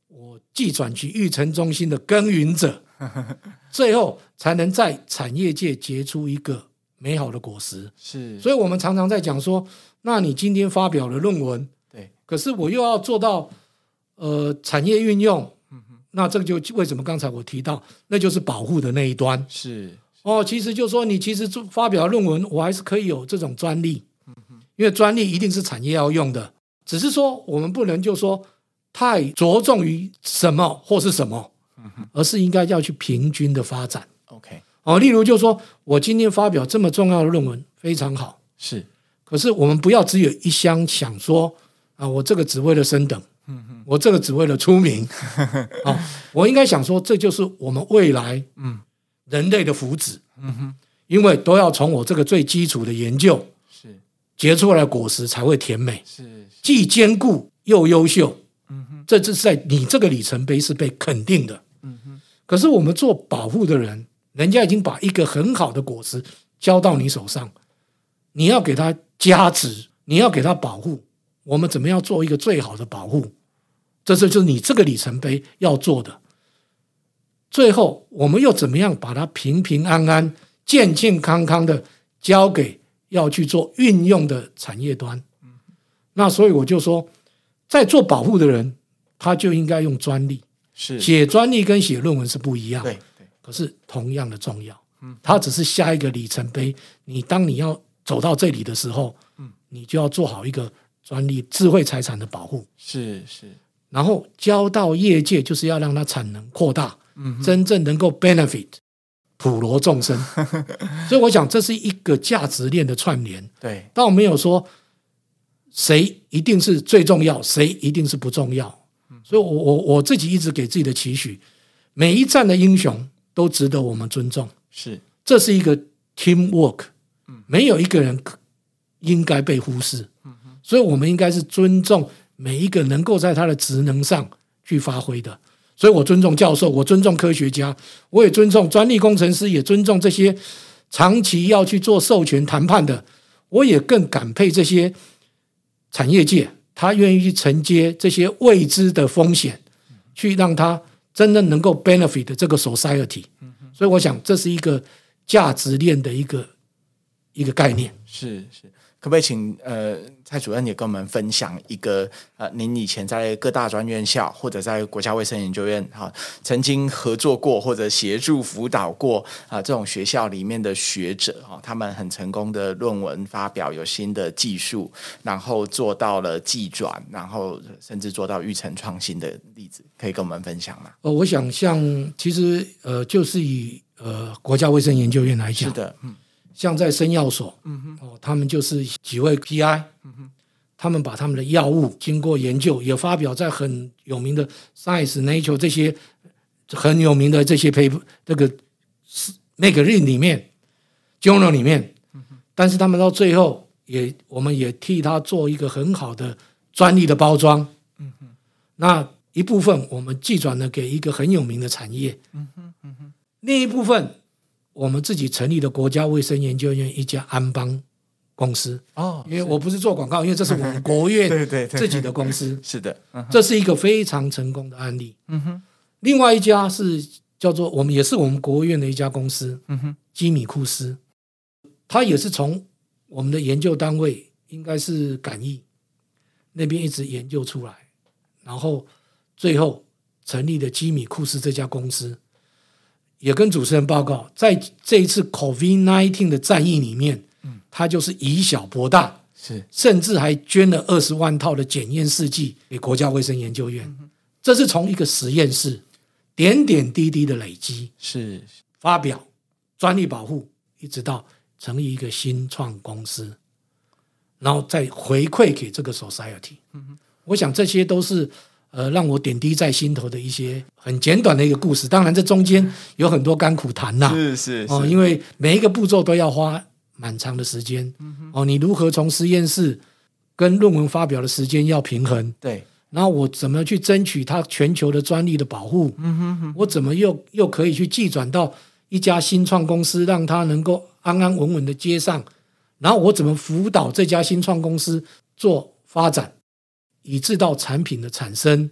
Speaker 2: 我技转去育成中心的耕耘者，最后才能在产业界结出一个。美好的果实。
Speaker 1: 是，
Speaker 2: 所以我们常常在讲说，那你今天发表了论文，
Speaker 1: 对，
Speaker 2: 可是我又要做到呃产业运用，那这个就为什么刚才我提到，那就是保护的那一端。
Speaker 1: 是
Speaker 2: 哦，其实就说你其实做发表论文，我还是可以有这种专利，因为专利一定是产业要用的，只是说我们不能就说太着重于什么或是什么，而是应该要去平均的发展
Speaker 1: ，OK。
Speaker 2: 哦，例如就说，我今天发表这么重要的论文，非常好，
Speaker 1: 是。
Speaker 2: 可是我们不要只有一厢想说啊，我这个只为了升等，我这个只为了出名，我应该想说，这就是我们未来，嗯，人类的福祉，嗯哼，因为都要从我这个最基础的研究，是结出来的果实才会甜美，是，是既坚固又优秀，嗯哼，这就是在你这个里程碑是被肯定的，嗯哼。可是我们做保护的人。人家已经把一个很好的果实交到你手上，你要给他加持，你要给他保护。我们怎么样做一个最好的保护？这是就是你这个里程碑要做的。最后，我们又怎么样把它平平安安、健健康康的交给要去做运用的产业端？那所以我就说，在做保护的人，他就应该用专利。
Speaker 1: 是
Speaker 2: 写专利跟写论文是不一样。
Speaker 1: 对。
Speaker 2: 可是同样的重要，嗯，它只是下一个里程碑。你当你要走到这里的时候，嗯，你就要做好一个专利、智慧财产的保护，
Speaker 1: 是是。
Speaker 2: 然后交到业界，就是要让它产能扩大，嗯，真正能够 benefit 普罗众生。所以我想这是一个价值链的串联，
Speaker 1: 对。
Speaker 2: 倒没有说谁一定是最重要，谁一定是不重要。所以我我我自己一直给自己的期许，每一战的英雄。都值得我们尊重，
Speaker 1: 是，
Speaker 2: 这是一个 teamwork，没有一个人应该被忽视，所以我们应该是尊重每一个能够在他的职能上去发挥的，所以我尊重教授，我尊重科学家，我也尊重专利工程师，也尊重这些长期要去做授权谈判的，我也更感佩这些产业界，他愿意去承接这些未知的风险，去让他。真的能够 benefit 这个 society，所以我想这是一个价值链的一个一个概念。
Speaker 1: 是是，可不可以请呃蔡主任也跟我们分享一个呃您以前在各大专院校或者在国家卫生研究院哈、啊、曾经合作过或者协助辅导过啊这种学校里面的学者哈、啊、他们很成功的论文发表有新的技术，然后做到了技转，然后甚至做到育成创新的例子。可以跟我们分享吗？
Speaker 2: 呃，我想像其实呃，就是以呃国家卫生研究院来讲，
Speaker 1: 是的，嗯，
Speaker 2: 像在生药所，嗯哼，哦，他们就是几位 PI，嗯哼，他们把他们的药物经过研究，也发表在很有名的 Science、Nature 这些很有名的这些 paper 这个那个 magazine 里面，journal 里面，嗯哼，但是他们到最后也，我们也替他做一个很好的专利的包装，嗯哼，那。一部分我们寄转了给一个很有名的产业，嗯哼嗯哼，另一部分我们自己成立的国家卫生研究院一家安邦公司。哦，因为我不是做广告，因为这是我们国院 对对自己的公司，
Speaker 1: 是的，
Speaker 2: 这是一个非常成功的案例。嗯哼，另外一家是叫做我们也是我们国务院的一家公司，嗯哼，基米库斯，它也是从我们的研究单位应该是感艺那边一直研究出来，然后。最后成立的基米库斯这家公司，也跟主持人报告，在这一次 COVID-19 的战役里面，他就是以小博大，
Speaker 1: 是
Speaker 2: 甚至还捐了二十万套的检验试剂给国家卫生研究院。这是从一个实验室点点滴滴的累积，
Speaker 1: 是
Speaker 2: 发表专利保护，一直到成立一个新创公司，然后再回馈给这个 society。我想这些都是。呃，让我点滴在心头的一些很简短的一个故事。当然，这中间有很多甘苦谈呐、啊，
Speaker 1: 是是，是
Speaker 2: 哦，因为每一个步骤都要花蛮长的时间。嗯、哦，你如何从实验室跟论文发表的时间要平衡？
Speaker 1: 对。
Speaker 2: 然后我怎么去争取它全球的专利的保护？嗯哼哼。我怎么又又可以去寄转到一家新创公司，让它能够安安稳稳的接上？然后我怎么辅导这家新创公司做发展？以致到产品的产生，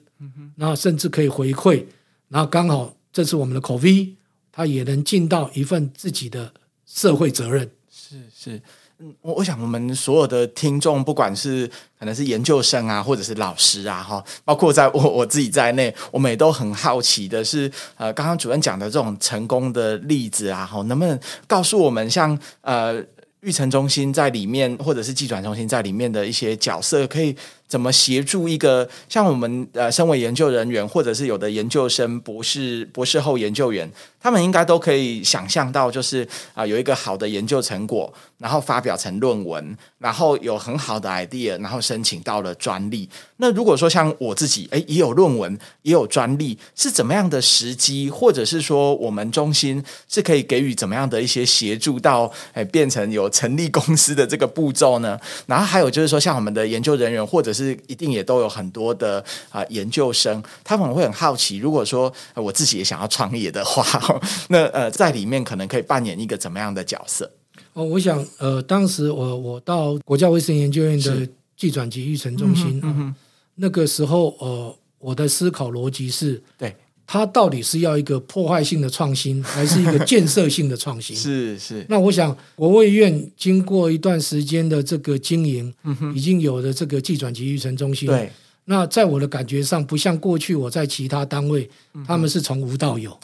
Speaker 2: 然后甚至可以回馈，然后刚好这是我们的 COVID，他也能尽到一份自己的社会责任。
Speaker 1: 是是，嗯，我我想我们所有的听众，不管是可能是研究生啊，或者是老师啊，哈，包括在我我自己在内，我们也都很好奇的是，呃，刚刚主任讲的这种成功的例子啊，哈，能不能告诉我们像呃育成中心在里面，或者是技转中心在里面的一些角色，可以。怎么协助一个像我们呃，身为研究人员，或者是有的研究生、博士、博士后研究员，他们应该都可以想象到，就是啊、呃，有一个好的研究成果，然后发表成论文，然后有很好的 idea，然后申请到了专利。那如果说像我自己，诶，也有论文，也有专利，是怎么样的时机，或者是说我们中心是可以给予怎么样的一些协助到，诶，变成有成立公司的这个步骤呢？然后还有就是说，像我们的研究人员，或者是是一定也都有很多的啊、呃、研究生，他们会很好奇，如果说、呃、我自己也想要创业的话，那呃在里面可能可以扮演一个怎么样的角色？
Speaker 2: 哦，我想呃，当时我我到国家卫生研究院的技转及育成中心，嗯嗯、那个时候呃，我的思考逻辑是对。它到底是要一个破坏性的创新，还是一个建设性的创新？
Speaker 1: 是是。
Speaker 2: 那我想，国卫院经过一段时间的这个经营，嗯、已经有了这个技转及育成中心。对。那在我的感觉上，不像过去我在其他单位，嗯、他们是从无到有。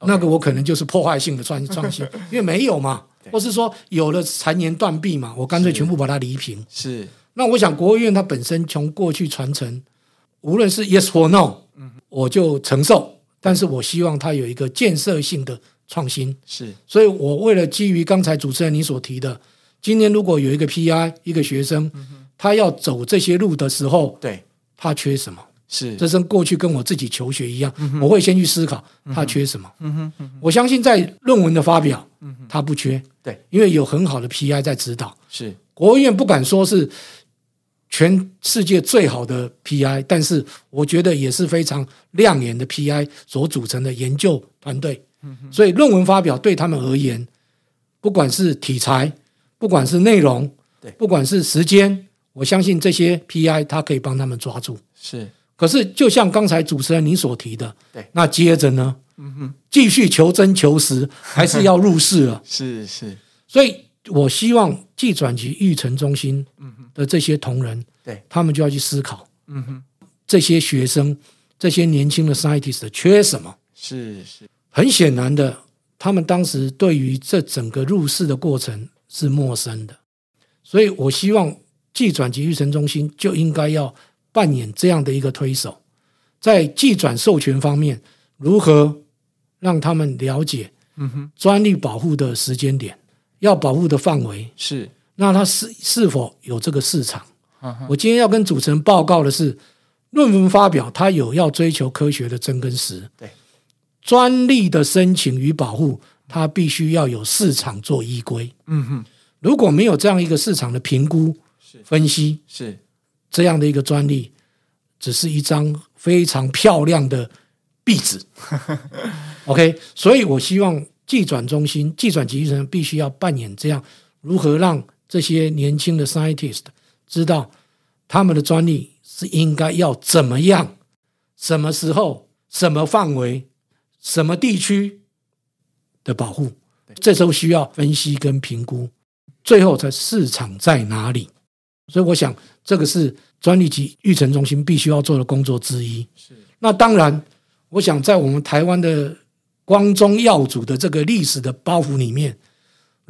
Speaker 2: 那个我可能就是破坏性的创 创新，因为没有嘛，或是说有了残年断壁嘛，我干脆全部把它犁平。是。那我想，国务院它本身从过去传承，无论是 yes or no，嗯、我就承受。但是我希望它有一个建设性的创新，是，所以我为了基于刚才主持人你所提的，今天如果有一个 PI 一个学生，嗯、他要走这些路的时候，对，他缺什么？是，这跟过去跟我自己求学一样，嗯、我会先去思考他缺什么。我相信在论文的发表，他不缺，对，因为有很好的 PI 在指导。是，国务院不敢说是。全世界最好的 PI，但是我觉得也是非常亮眼的 PI 所组成的研究团队。所以论文发表对他们而言，不管是题材，不管是内容，不管是时间，我相信这些 PI 他可以帮他们抓住。是，可是就像刚才主持人你所提的，对，那接着呢？嗯哼，继续求真求实，还是要入世了。是是，所以。我希望技转及育成中心的这些同仁，对，他们就要去思考，嗯哼，这些学生、这些年轻的 scientist 缺什么？是是，很显然的，他们当时对于这整个入世的过程是陌生的，所以我希望技转及育成中心就应该要扮演这样的一个推手，在技转授权方面，如何让他们了解，嗯哼，专利保护的时间点。要保护的范围是，那它是是否有这个市场？嗯、我今天要跟主持人报告的是，论文发表它有要追求科学的真跟实。对，专利的申请与保护，它必须要有市场做依归。嗯哼，如果没有这样一个市场的评估、分析，是这样的一个专利，只是一张非常漂亮的壁纸。OK，所以我希望。技转中心、技转及育成必须要扮演这样，如何让这些年轻的 scientist 知道他们的专利是应该要怎么样、什么时候、什么范围、什么地区的保护？这时候需要分析跟评估，最后才市场在哪里？所以我想，这个是专利及育成中心必须要做的工作之一。是。那当然，我想在我们台湾的。光宗耀祖的这个历史的包袱里面，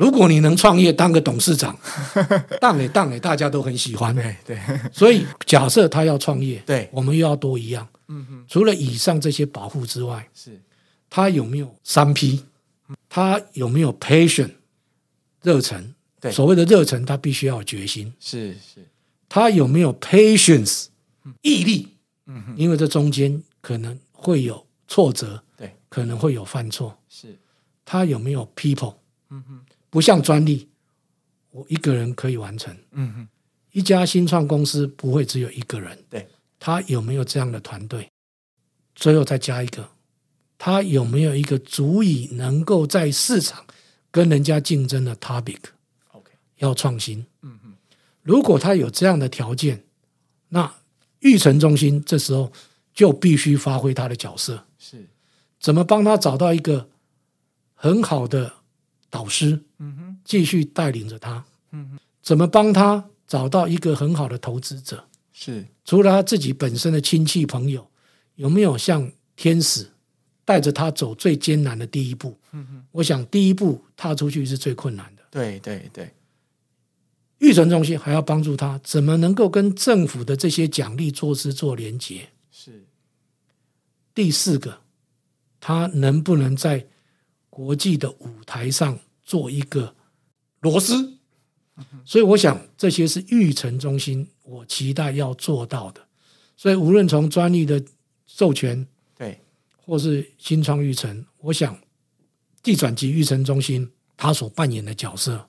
Speaker 2: 如果你能创业当个董事长，当给当给大家都很喜欢。
Speaker 1: 对对，
Speaker 2: 所以假设他要创业，
Speaker 1: 对，
Speaker 2: 我们又要多一样。嗯哼，除了以上这些保护之外，
Speaker 1: 是，
Speaker 2: 他有没有三 P？他有没有 passion 热忱？对，所谓的热忱，他必须要有决心。
Speaker 1: 是是，
Speaker 2: 他有没有 patience 毅力？嗯哼，因为这中间可能会有挫折，对，可能会有犯错。是，他有没有 people？嗯哼。不像专利，我一个人可以完成。嗯哼，一家新创公司不会只有一个人。对，他有没有这样的团队？最后再加一个，他有没有一个足以能够在市场跟人家竞争的 topic？OK，要创新。嗯哼，如果他有这样的条件，那育成中心这时候就必须发挥他的角色。是，怎么帮他找到一个很好的？导师，嗯哼，继续带领着他，嗯哼，怎么帮他找到一个很好的投资者？是，除了他自己本身的亲戚朋友，有没有像天使带着他走最艰难的第一步？嗯哼，我想第一步踏出去是最困难的。对对对，育成中心还要帮助他，怎么能够跟政府的这些奖励措施做连接？是，第四个，他能不能在？国际的舞台上做一个螺丝，所以我想这些是育成中心我期待要做到的。所以无论从专利的授权，对，或是新创育成，我想地转及育成中心他所扮演的角色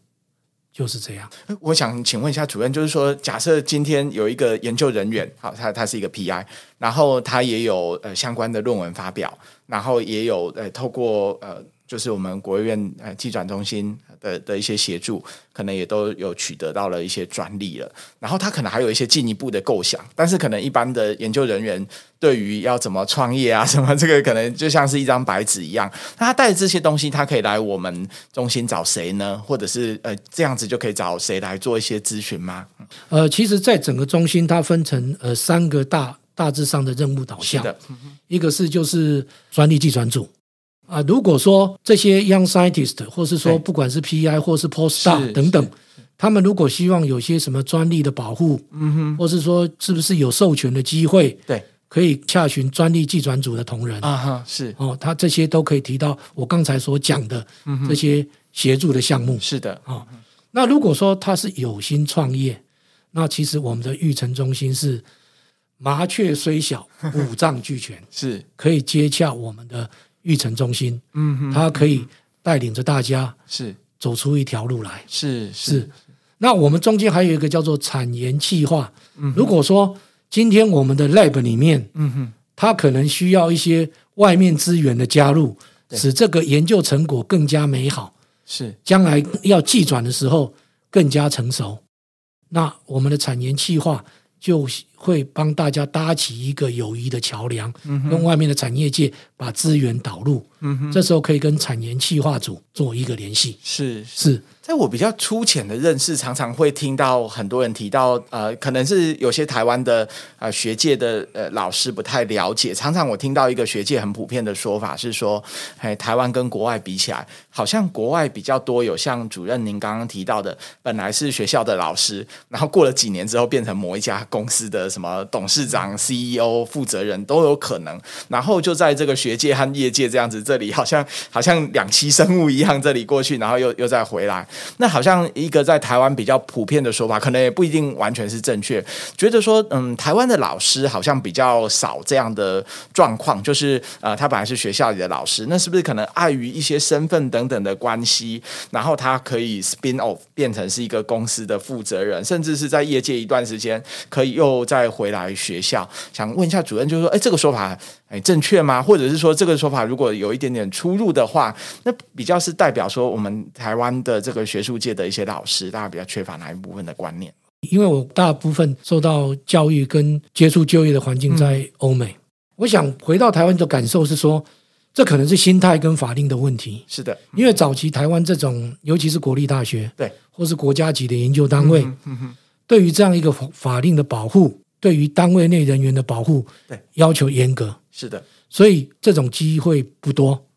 Speaker 2: 就是这样。
Speaker 1: 我想请问一下主任，就是说，假设今天有一个研究人员，好，他他是一个 PI，然后他也有呃相关的论文发表，然后也有呃透过呃。就是我们国务院呃技转中心的的一些协助，可能也都有取得到了一些专利了。然后他可能还有一些进一步的构想，但是可能一般的研究人员对于要怎么创业啊什么，这个可能就像是一张白纸一样。那他带着这些东西，他可以来我们中心找谁呢？或者是呃这样子就可以找谁来做一些咨询吗？
Speaker 2: 呃，其实，在整个中心，它分成呃三个大大致上的任务导向。的一个是就是专利技转组。啊，如果说这些 young scientist，或是说不管是 PI 或是 postdoc 等等，他们如果希望有些什么专利的保护，嗯哼，或是说是不是有授权的机会，对，可以洽询专利技转组的同仁。啊哈，是。哦，他这些都可以提到我刚才所讲的这些协助的项目，是的。啊。那如果说他是有心创业，那其实我们的育成中心是麻雀虽小，五脏俱全，是。可以接洽我们的。育成中心，嗯哼，他可以带领着大家是走出一条路来，是是，是。那我们中间还有一个叫做产研计划。嗯，如果说今天我们的 lab 里面，嗯哼，它可能需要一些外面资源的加入，使这个研究成果更加美好，是将来要技转的时候更加成熟。那我们的产研计划就会帮大家搭起一个友谊的桥梁，跟外面的产业界把资源导入，这时候可以跟产研企划组做一个联系。是是。
Speaker 1: 在我比较粗浅的认识，常常会听到很多人提到，呃，可能是有些台湾的呃学界的呃老师不太了解。常常我听到一个学界很普遍的说法是说，哎，台湾跟国外比起来，好像国外比较多有像主任您刚刚提到的，本来是学校的老师，然后过了几年之后变成某一家公司的什么董事长、CEO、负责人都有可能。然后就在这个学界和业界这样子，这里好像好像两栖生物一样，这里过去，然后又又再回来。那好像一个在台湾比较普遍的说法，可能也不一定完全是正确。觉得说，嗯，台湾的老师好像比较少这样的状况，就是呃，他本来是学校里的老师，那是不是可能碍于一些身份等等的关系，然后他可以 spin off 变成是一个公司的负责人，甚至是在业界一段时间，可以又再回来学校？想问一下主任，就是说，哎，这个说法。哎，正确吗？或者是说这个说法如果有一点点出入的话，那比较是代表说我们台湾的这个学术界的一些老师，大家比较缺乏哪一部分的观念？
Speaker 2: 因为我大部分受到教育跟接触就业的环境在欧美，嗯、我想回到台湾的感受是说，这可能是心态跟法令的问题。
Speaker 1: 是的，
Speaker 2: 因为早期台湾这种，尤其是国立大学，对，或是国家级的研究单位，嗯嗯嗯、对于这样一个法令的保护，对于单位内人员的保护，对，要求严格。是的，所以这种机会不多。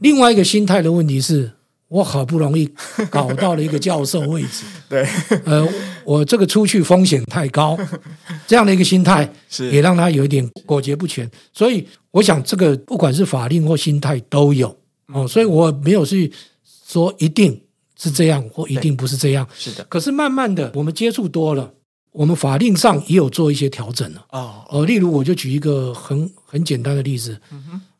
Speaker 2: 另外一个心态的问题是，我好不容易搞到了一个教授位置，
Speaker 1: 对，
Speaker 2: 呃，我这个出去风险太高，这样的一个心态是。也让他有一点裹挟不前。所以我想，这个不管是法令或心态都有。哦，所以我没有去说一定是这样或一定不是这样。
Speaker 1: 是的，
Speaker 2: 可是慢慢的我们接触多了，我们法令上也有做一些调整了。哦，呃，例如我就举一个很很简单的例子，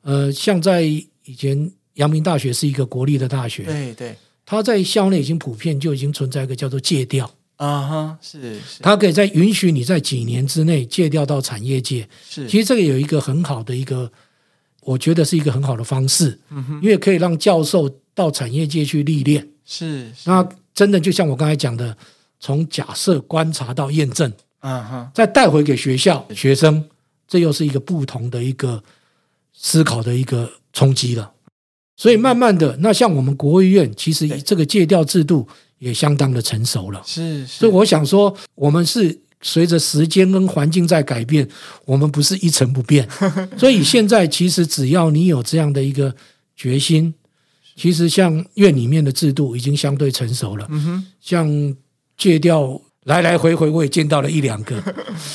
Speaker 2: 呃，像在以前。阳明大学是一个国立的大学，
Speaker 1: 对对，
Speaker 2: 它在校内已经普遍就已经存在一个叫做借调
Speaker 1: 啊哈，是是，
Speaker 2: 他可以在允许你在几年之内借调到产业界，是，其实这个有一个很好的一个，我觉得是一个很好的方式，因为可以让教授到产业界去历练，
Speaker 1: 是，是，
Speaker 2: 那真的就像我刚才讲的，从假设观察到验证，嗯哼，再带回给学校学生，这又是一个不同的一个思考的一个冲击了。所以慢慢的，那像我们国务院，其实这个借调制度也相当的成熟了。是，所以我想说，我们是随着时间跟环境在改变，我们不是一成不变。所以现在其实只要你有这样的一个决心，其实像院里面的制度已经相对成熟了。嗯哼，像戒掉来来回回，我也见到了一两个，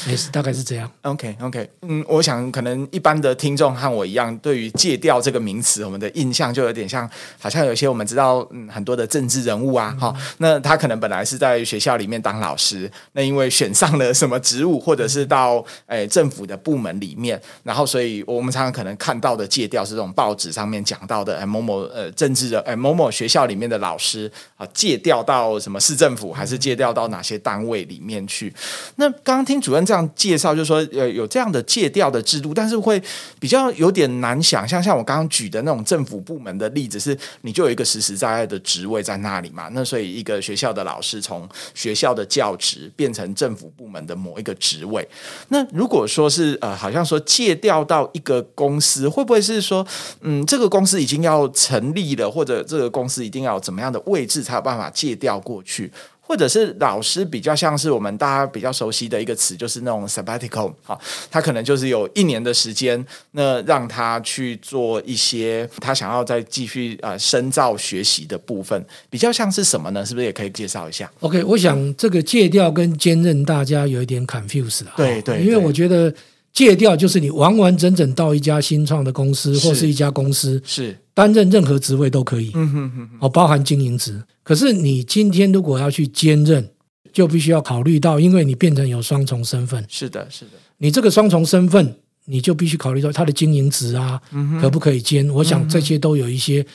Speaker 2: 也 是大概是这样。
Speaker 1: OK OK，嗯，我想可能一般的听众和我一样，对于借调这个名词，我们的印象就有点像，好像有些我们知道，嗯，很多的政治人物啊，哈、嗯，那他可能本来是在学校里面当老师，那因为选上了什么职务，或者是到诶政府的部门里面，然后所以我们常常可能看到的借调是这种报纸上面讲到的，哎某某呃政治的，哎某某学校里面的老师啊，借调到什么市政府，还是借调到哪些单单位里面去。那刚刚听主任这样介绍，就是说，呃，有这样的借调的制度，但是会比较有点难想象。像我刚刚举的那种政府部门的例子，是你就有一个实实在在的职位在那里嘛？那所以一个学校的老师从学校的教职变成政府部门的某一个职位。那如果说是呃，好像说借调到一个公司，会不会是说，嗯，这个公司已经要成立了，或者这个公司一定要怎么样的位置才有办法借调过去？或者是老师比较像是我们大家比较熟悉的一个词，就是那种 sabbatical 啊，他可能就是有一年的时间，那让他去做一些他想要再继续呃深造学习的部分，比较像是什么呢？是不是也可以介绍一下
Speaker 2: ？OK，我想这个借调跟兼任大家有一点 confuse 了，
Speaker 1: 对对，
Speaker 2: 因为我觉得借调就是你完完整整到一家新创的公司或是一家公司是。担任任何职位都可以，嗯哼哼，哦，包含经营职。可是你今天如果要去兼任，就必须要考虑到，因为你变成有双重身份。
Speaker 1: 是的，是的。
Speaker 2: 你这个双重身份，你就必须考虑到他的经营值啊，可不可以兼？我想这些都有一些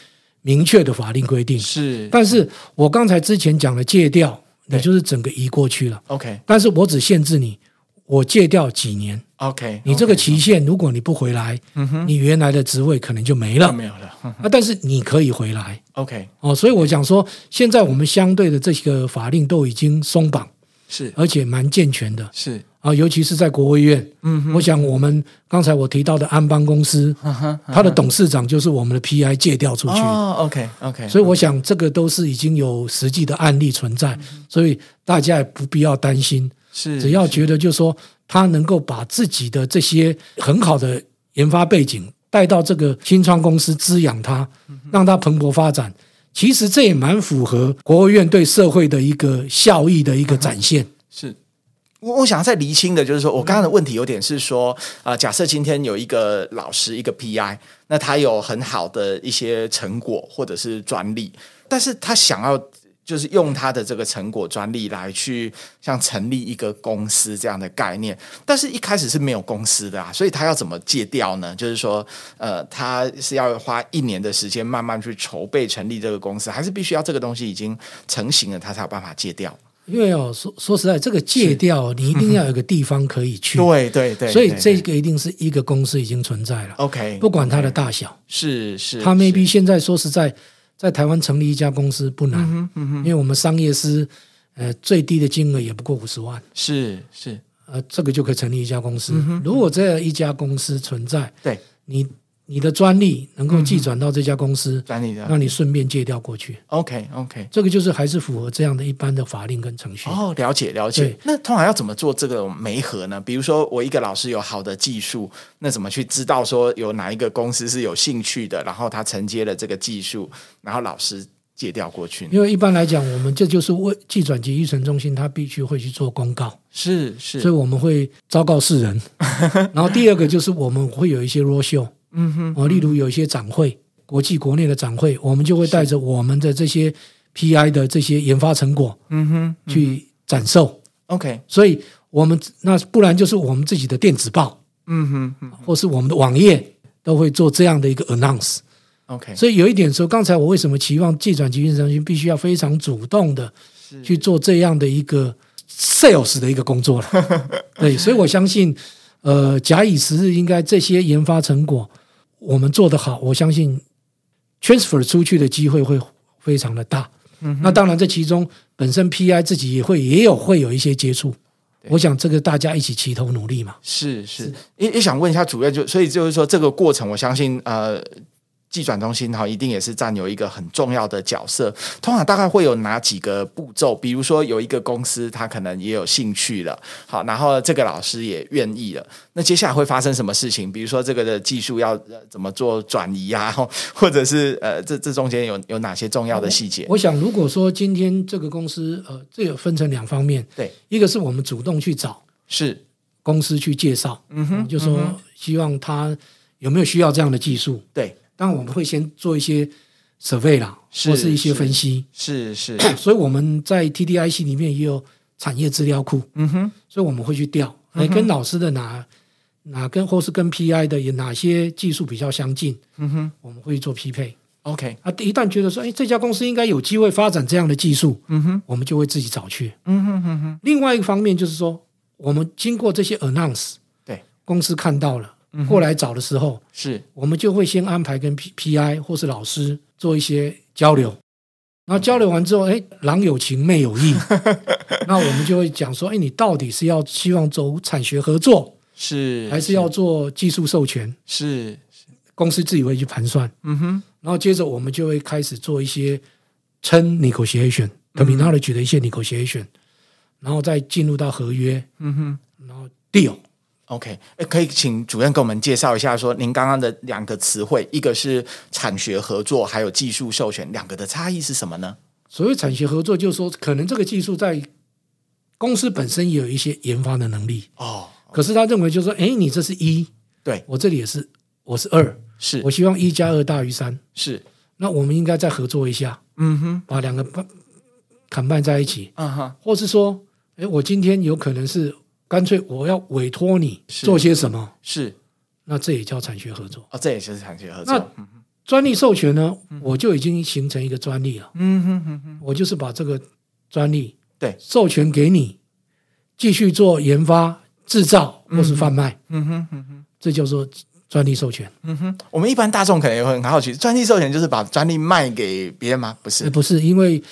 Speaker 2: 明确的法令规定。是，但是我刚才之前讲的借调，你就是整个移过去了。OK，但是我只限制你。我借调几年
Speaker 1: ，OK，
Speaker 2: 你这个期限如果你不回来，嗯哼，你原来的职位可能就没了，
Speaker 1: 没有了。
Speaker 2: 啊，但是你可以回来
Speaker 1: ，OK，
Speaker 2: 哦，所以我想说，现在我们相对的这个法令都已经松绑，
Speaker 1: 是，
Speaker 2: 而且蛮健全的，
Speaker 1: 是。
Speaker 2: 啊，尤其是在国务院，嗯哼，我想我们刚才我提到的安邦公司，嗯哼，他的董事长就是我们的 PI 借调出去，
Speaker 1: 哦，OK，OK，
Speaker 2: 所以我想这个都是已经有实际的案例存在，所以大家也不必要担心。是，只要觉得就是说他能够把自己的这些很好的研发背景带到这个新创公司滋养他，让他蓬勃发展，其实这也蛮符合国务院对社会的一个效益的一个展现。
Speaker 1: 是，我我想再厘清的就是说，我刚刚的问题有点是说，啊、呃，假设今天有一个老师一个 PI，那他有很好的一些成果或者是专利，但是他想要。就是用他的这个成果专利来去像成立一个公司这样的概念，但是一开始是没有公司的啊，所以他要怎么借掉呢？就是说，呃，他是要花一年的时间慢慢去筹备成立这个公司，还是必须要这个东西已经成型了，他才有办法借掉？
Speaker 2: 因为哦，说说实在，这个借掉你一定要有个地方可以去，
Speaker 1: 对对对，
Speaker 2: 所以这个一定是一个公司已经存在了。OK，不管它的大小，
Speaker 1: 是是，
Speaker 2: 他 maybe 现在说实在。在台湾成立一家公司不难，嗯嗯、因为我们商业司，呃，最低的金额也不过五十万，
Speaker 1: 是是，
Speaker 2: 呃，这个就可以成立一家公司。嗯、如果这样一家公司存在，
Speaker 1: 对
Speaker 2: 你。你的专利能够寄转到这家公司，
Speaker 1: 专利的，
Speaker 2: 让你顺便借调过去。
Speaker 1: OK OK，
Speaker 2: 这个就是还是符合这样的一般的法令跟程序。
Speaker 1: 哦，了解了解。那通常要怎么做这个媒合呢？比如说我一个老师有好的技术，那怎么去知道说有哪一个公司是有兴趣的，然后他承接了这个技术，然后老师借调过去？
Speaker 2: 因为一般来讲，我们这就是为寄转及育成中心，他必须会去做公告，
Speaker 1: 是是，
Speaker 2: 所以我们会昭告世人。然后第二个就是我们会有一些 roadshow，嗯哼，哦，例如有一些展会，国际国内的展会，我们就会带着我们的这些 PI 的这些研发成果，嗯哼，去展售。OK，所以我们那不然就是我们自己的电子报，嗯哼，或是我们的网页都会做这样的一个 announce。OK，所以有一点说，刚才我为什么期望技转及育成中心必须要非常主动的去做这样的一个 sales 的一个工作了？对，所以我相信，呃，假以时日，应该这些研发成果我们做得好，我相信 transfer 出去的机会会非常的大。嗯，那当然，这其中本身 PI 自己也会也有会有一些接触。我想这个大家一起齐头努力嘛。是是，
Speaker 1: 也也想问一下主任，就所以就是说这个过程，我相信呃。技转中心哈，一定也是占有一个很重要的角色。通常大概会有哪几个步骤？比如说有一个公司，他可能也有兴趣了，好，然后这个老师也愿意了。那接下来会发生什么事情？比如说这个的技术要怎么做转移啊？或者是呃，这这中间有有哪些重要的细节？
Speaker 2: 我想，如果说今天这个公司呃，这有分成两方面，对，一个是我们主动去找，是公司去介绍，嗯哼，就说希望他有没有需要这样的技术，对。当然我们会先做一些 survey 啦，或是一些分析，是是，是，所以我们在 TDIC 里面也有产业资料库，嗯哼，所以我们会去调，哎，跟老师的哪哪跟或是跟 PI 的有哪些技术比较相近，嗯哼，我们会做匹配，OK，啊，一旦觉得说，哎，这家公司应该有机会发展这样的技术，嗯哼，我们就会自己找去，嗯哼哼哼。另外一个方面就是说，我们经过这些 announce，对，公司看到了。过来找的时候，是。我们就会先安排跟 P P I 或是老师做一些交流，然后交流完之后，哎，郎有情妹有意，那我们就会讲说，哎，你到底是要希望走产学合作，是还是要做技术授权？是公司自己会去盘算，嗯哼，然后接着我们就会开始做一些称 negotiation，terminology 的一些 negotiation，然后再进入到合约，嗯哼，然后 deal。
Speaker 1: OK，可以请主任给我们介绍一下，说您刚刚的两个词汇，一个是产学合作，还有技术授权，两个的差异是什么呢？
Speaker 2: 所谓产学合作，就是说可能这个技术在公司本身也有一些研发的能力哦，可是他认为就是说，哎，你这是一，对。我这里也是，我是二，是。我希望一加二大于三，是。那我们应该再合作一下，嗯哼，把两个把 combine 在一起，嗯哼，或是说，哎，我今天有可能是。干脆我要委托你做些什么？是，那这也叫产学合作
Speaker 1: 啊，这也是产学合作。
Speaker 2: 那专利授权呢？嗯、我就已经形成一个专利了。嗯哼哼哼，我就是把这个专利对授权给你，继续做研发、制造或是贩卖。嗯哼哼哼，这叫做专利授权。嗯哼，
Speaker 1: 我们一般大众可能也会很好奇，专利授权就是把专利卖给别人吗？不是，
Speaker 2: 不是，因为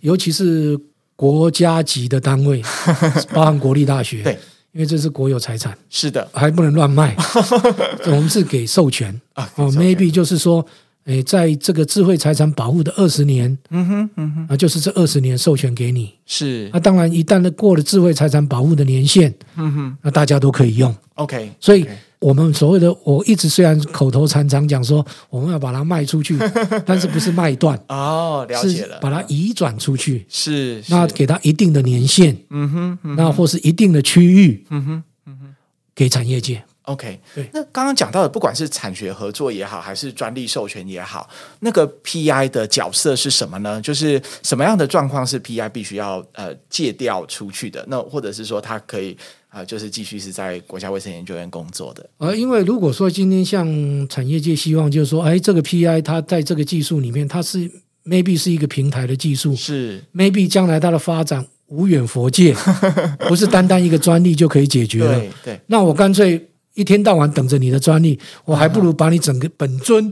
Speaker 2: 尤其是国家级的单位，包含国立大学，对。因为这是国有财产，是的，还不能乱卖。我们是给授权啊，哦，maybe 就是说，诶，在这个智慧财产保护的二十年，嗯哼，嗯哼，啊，就是这二十年授权给你，是。那当然，一旦呢过了智慧财产保护的年限，嗯哼，那大家都可以用。OK，所以。我们所谓的，我一直虽然口头禅常讲说我们要把它卖出去，但是不是卖断哦，了解了，是把它移转出去，是，是那给它一定的年限，嗯哼，嗯哼，那或是一定的区域，嗯哼，嗯哼，给产业界
Speaker 1: ，OK，对。那刚刚讲到的，不管是产学合作也好，还是专利授权也好，那个 PI 的角色是什么呢？就是什么样的状况是 PI 必须要呃借调出去的？那或者是说它可以。啊，就是继续是在国家卫生研究院工作的。
Speaker 2: 呃，因为如果说今天像产业界希望，就是说，哎，这个 PI 它在这个技术里面，它是 maybe 是一个平台的技术，是 maybe 将来它的发展无远佛界，不是单单一个专利就可以解决了。对，对，那我干脆一天到晚等着你的专利，我还不如把你整个本尊。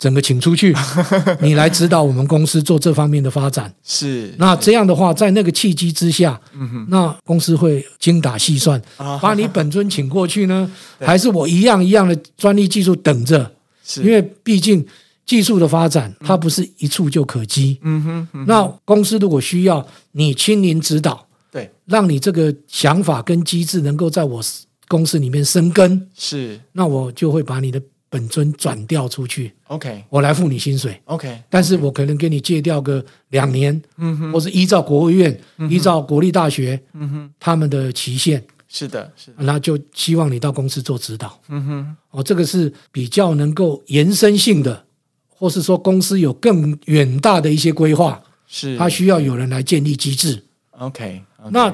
Speaker 2: 整个请出去，你来指导我们公司做这方面的发展。是，那这样的话，在那个契机之下，那公司会精打细算，把你本尊请过去呢，还是我一样一样的专利技术等着？是，因为毕竟技术的发展，它不是一触就可及。嗯哼，那公司如果需要你亲临指导，对，让你这个想法跟机制能够在我公司里面生根，是，那我就会把你的。本尊转调出去
Speaker 1: ，OK，
Speaker 2: 我来付你薪水
Speaker 1: ，OK，
Speaker 2: 但是我可能给你借调个两年，嗯哼，或是依照国务院、依照国立大学，嗯哼，他们的期限，
Speaker 1: 是的，是的，
Speaker 2: 那就希望你到公司做指导，嗯哼，哦，这个是比较能够延伸性的，或是说公司有更远大的一些规划，
Speaker 1: 是，
Speaker 2: 他需要有人来建立机制
Speaker 1: ，OK，
Speaker 2: 那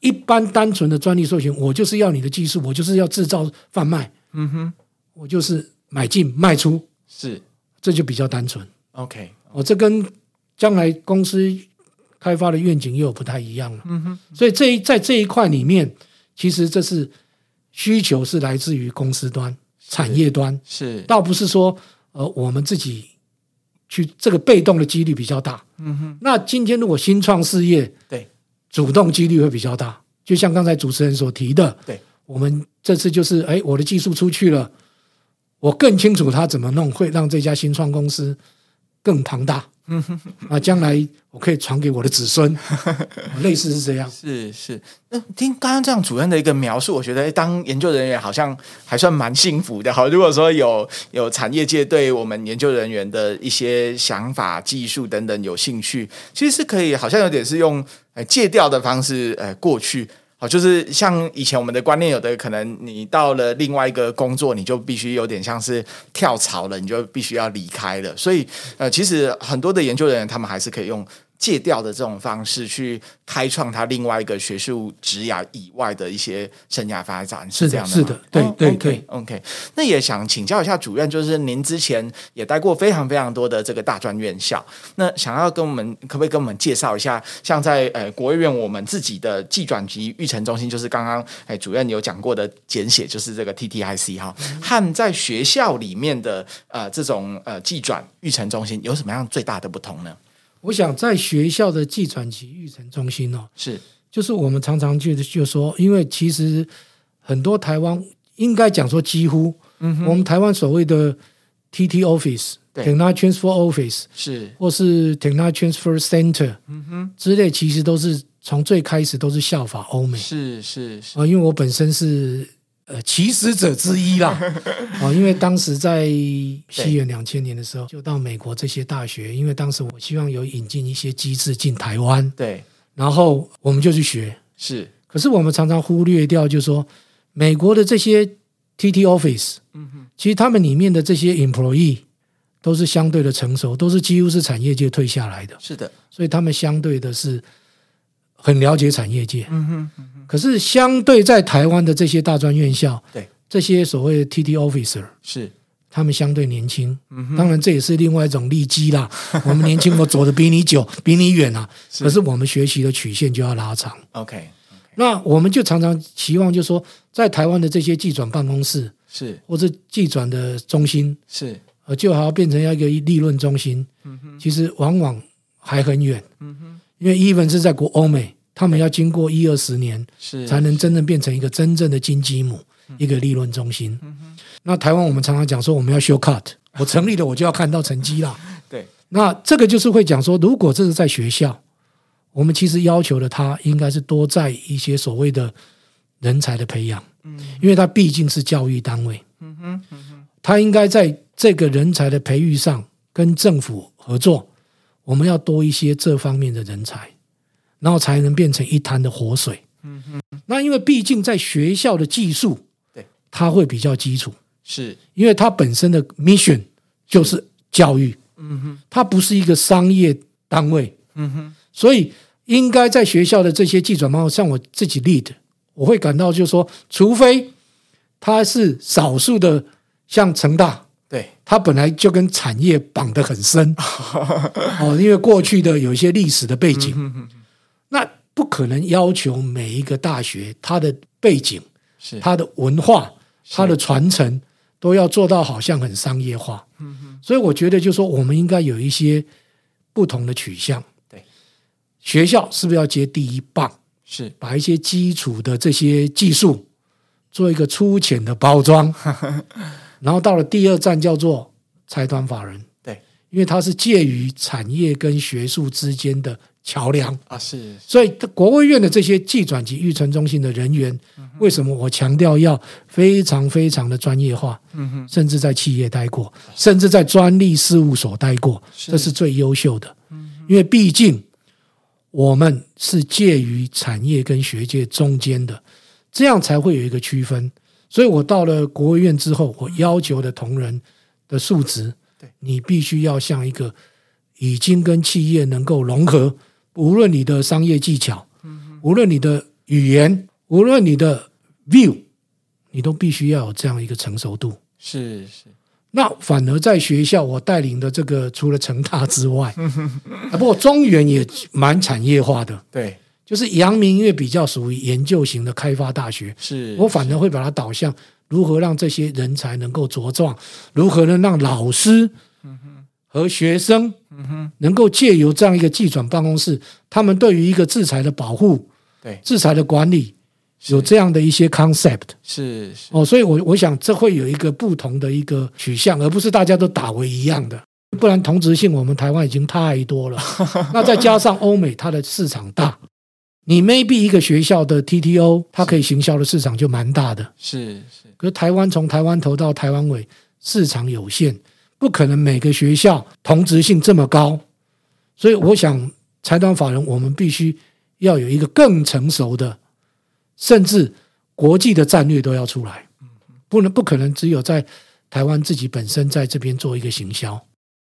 Speaker 2: 一般单纯的专利授权，我就是要你的技术，我就是要制造贩卖，嗯哼，我就是。买进卖出
Speaker 1: 是，
Speaker 2: 这就比较单纯。
Speaker 1: OK，
Speaker 2: 我这跟将来公司开发的愿景又有不太一样了。嗯哼，所以这一在这一块里面，其实这是需求是来自于公司端、产业端，
Speaker 1: 是，
Speaker 2: 倒不是说呃我们自己去这个被动的几率比较大。嗯哼，那今天如果新创事业
Speaker 1: 对。
Speaker 2: 主动几率会比较大，就像刚才主持人所提的，
Speaker 1: 对，
Speaker 2: 我们这次就是哎，我的技术出去了。我更清楚他怎么弄，会让这家新创公司更庞大。啊，将来我可以传给我的子孙，类似是这样。
Speaker 1: 是是，那听刚刚这样主任的一个描述，我觉得当研究人员好像还算蛮幸福的。好，如果说有有产业界对我们研究人员的一些想法、技术等等有兴趣，其实是可以，好像有点是用呃借调的方式呃过去。好，就是像以前我们的观念，有的可能你到了另外一个工作，你就必须有点像是跳槽了，你就必须要离开了。所以，呃，其实很多的研究人员，他们还是可以用。借调的这种方式去开创他另外一个学术职涯以外的一些生涯发展，是这样的吗？
Speaker 2: 是的，对对对
Speaker 1: ，OK。那也想请教一下主任，就是您之前也待过非常非常多的这个大专院校，那想要跟我们可不可以跟我们介绍一下，像在呃国务院我们自己的技转及育成中心，就是刚刚哎主任有讲过的简写，就是这个 TTIC 哈，和在学校里面的呃这种呃技转育成中心有什么样最大的不同呢？
Speaker 2: 我想在学校的技转及育成中心哦，
Speaker 1: 是，
Speaker 2: 就是我们常常就就说，因为其实很多台湾应该讲说几乎，嗯，我们台湾所谓的 TT Office、Technology Transfer Office
Speaker 1: 是，
Speaker 2: 或是 Technology Transfer Center，嗯哼，之类，其实都是从最开始都是效法欧美，
Speaker 1: 是是是，
Speaker 2: 啊，因为我本身是。呃，起始者之一啦，哦，因为当时在西元两千年的时候，就到美国这些大学，因为当时我希望有引进一些机制进台湾，
Speaker 1: 对，
Speaker 2: 然后我们就去学，
Speaker 1: 是，
Speaker 2: 可是我们常常忽略掉，就是说美国的这些 TT Office，嗯哼，其实他们里面的这些 employee 都是相对的成熟，都是几乎是产业界退下来的，
Speaker 1: 是的，
Speaker 2: 所以他们相对的是很了解产业界，嗯哼。可是，相对在台湾的这些大专院校，
Speaker 1: 对
Speaker 2: 这些所谓的 TT officer
Speaker 1: 是
Speaker 2: 他们相对年轻，嗯，当然这也是另外一种利基啦。我们年轻，我走的比你久，比你远啊。可是我们学习的曲线就要拉长。
Speaker 1: OK，
Speaker 2: 那我们就常常期望，就是说，在台湾的这些技转办公室
Speaker 1: 是，
Speaker 2: 或者技转的中心
Speaker 1: 是，
Speaker 2: 呃，就好像变成一个立论中心。嗯哼，其实往往还很远。嗯哼，因为 even 是在国欧美。他们要经过一二十年，是才能真正变成一个真正的金鸡母，一个利润中心。那台湾我们常常讲说，我们要 show cut，我成立了，我就要看到成绩啦。
Speaker 1: 对，
Speaker 2: 那这个就是会讲说，如果这是在学校，我们其实要求的他应该是多在一些所谓的人才的培养，嗯，因为他毕竟是教育单位，嗯哼，嗯哼，他应该在这个人才的培育上跟政府合作，我们要多一些这方面的人才。然后才能变成一滩的活水。嗯哼，那因为毕竟在学校的技术，对，它会比较基础，
Speaker 1: 是
Speaker 2: 因为它本身的 mission 就是教育。嗯哼，它不是一个商业单位。嗯哼，所以应该在学校的这些技转猫，像我自己 lead，我会感到就是说，除非他是少数的，像成大，
Speaker 1: 对，
Speaker 2: 他本来就跟产业绑得很深。哦，因为过去的有一些历史的背景。嗯那不可能要求每一个大学它的背景、是它的文化、它的传承都要做到好像很商业化。嗯哼，所以我觉得就是说，我们应该有一些不同的取向。
Speaker 1: 对，
Speaker 2: 学校是不是要接第一棒？
Speaker 1: 是
Speaker 2: 把一些基础的这些技术做一个粗浅的包装，然后到了第二站叫做财团法人。
Speaker 1: 对，
Speaker 2: 因为它是介于产业跟学术之间的。桥梁
Speaker 1: 啊，是，
Speaker 2: 所以国卫院的这些技转及育成中心的人员，为什么我强调要非常非常的专业化？
Speaker 1: 嗯哼，
Speaker 2: 甚至在企业待过，甚至在专利事务所待过，这是最优秀的。因为毕竟我们是介于产业跟学界中间的，这样才会有一个区分。所以我到了国务院之后，我要求的同仁的素质，你必须要像一个已经跟企业能够融合，无论你的商业技巧，无论你的语言。无论你的 view，你都必须要有这样一个成熟度。
Speaker 1: 是是，
Speaker 2: 那反而在学校，我带领的这个除了成大之外，啊，不过中原也蛮产业化的。
Speaker 1: 对，
Speaker 2: 就是阳明因为比较属于研究型的开发大学，
Speaker 1: 是
Speaker 2: 我反而会把它导向如何让这些人才能够茁壮，如何能让老师和学生能够借由这样一个技转办公室，他们对于一个制裁的保护，
Speaker 1: 对。
Speaker 2: 制裁的管理。有这样的一些 concept
Speaker 1: 是是。
Speaker 2: 哦，所以我我想这会有一个不同的一个取向，而不是大家都打为一样的，不然同质性我们台湾已经太多了。那再加上欧美它的市场大，你 maybe 一个学校的 TTO 它可以行销的市场就蛮大的，
Speaker 1: 是是。
Speaker 2: 可是台湾从台湾头到台湾尾市场有限，不可能每个学校同质性这么高，所以我想财团法人我们必须要有一个更成熟的。甚至国际的战略都要出来，不能不可能只有在台湾自己本身在这边做一个行销。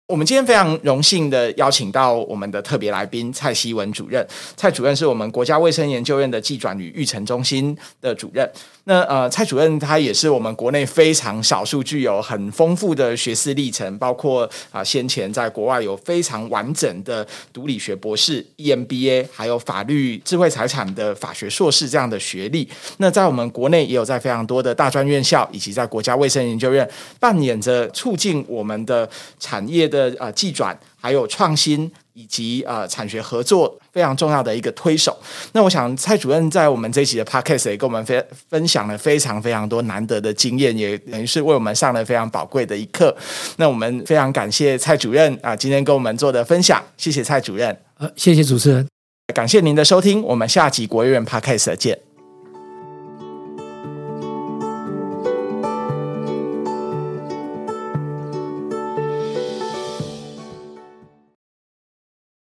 Speaker 1: 我们今天非常荣幸的邀请到我们的特别来宾蔡希文主任。蔡主任是我们国家卫生研究院的技转与育成中心的主任。那呃，蔡主任他也是我们国内非常少数具有很丰富的学士历程，包括啊、先前在国外有非常完整的毒理学博士、EMBA，还有法律智慧财产的法学硕士这样的学历。那在我们国内也有在非常多的大专院校以及在国家卫生研究院扮演着促进我们的产业的呃技转，还有创新。以及呃产学合作非常重要的一个推手。那我想蔡主任在我们这一期的 podcast 也跟我们分分享了非常非常多难得的经验，也等于是为我们上了非常宝贵的一课。那我们非常感谢蔡主任啊、呃，今天跟我们做的分享，谢谢蔡主任。
Speaker 2: 呃，谢谢主持人，
Speaker 1: 感谢您的收听，我们下集国务院 podcast 见。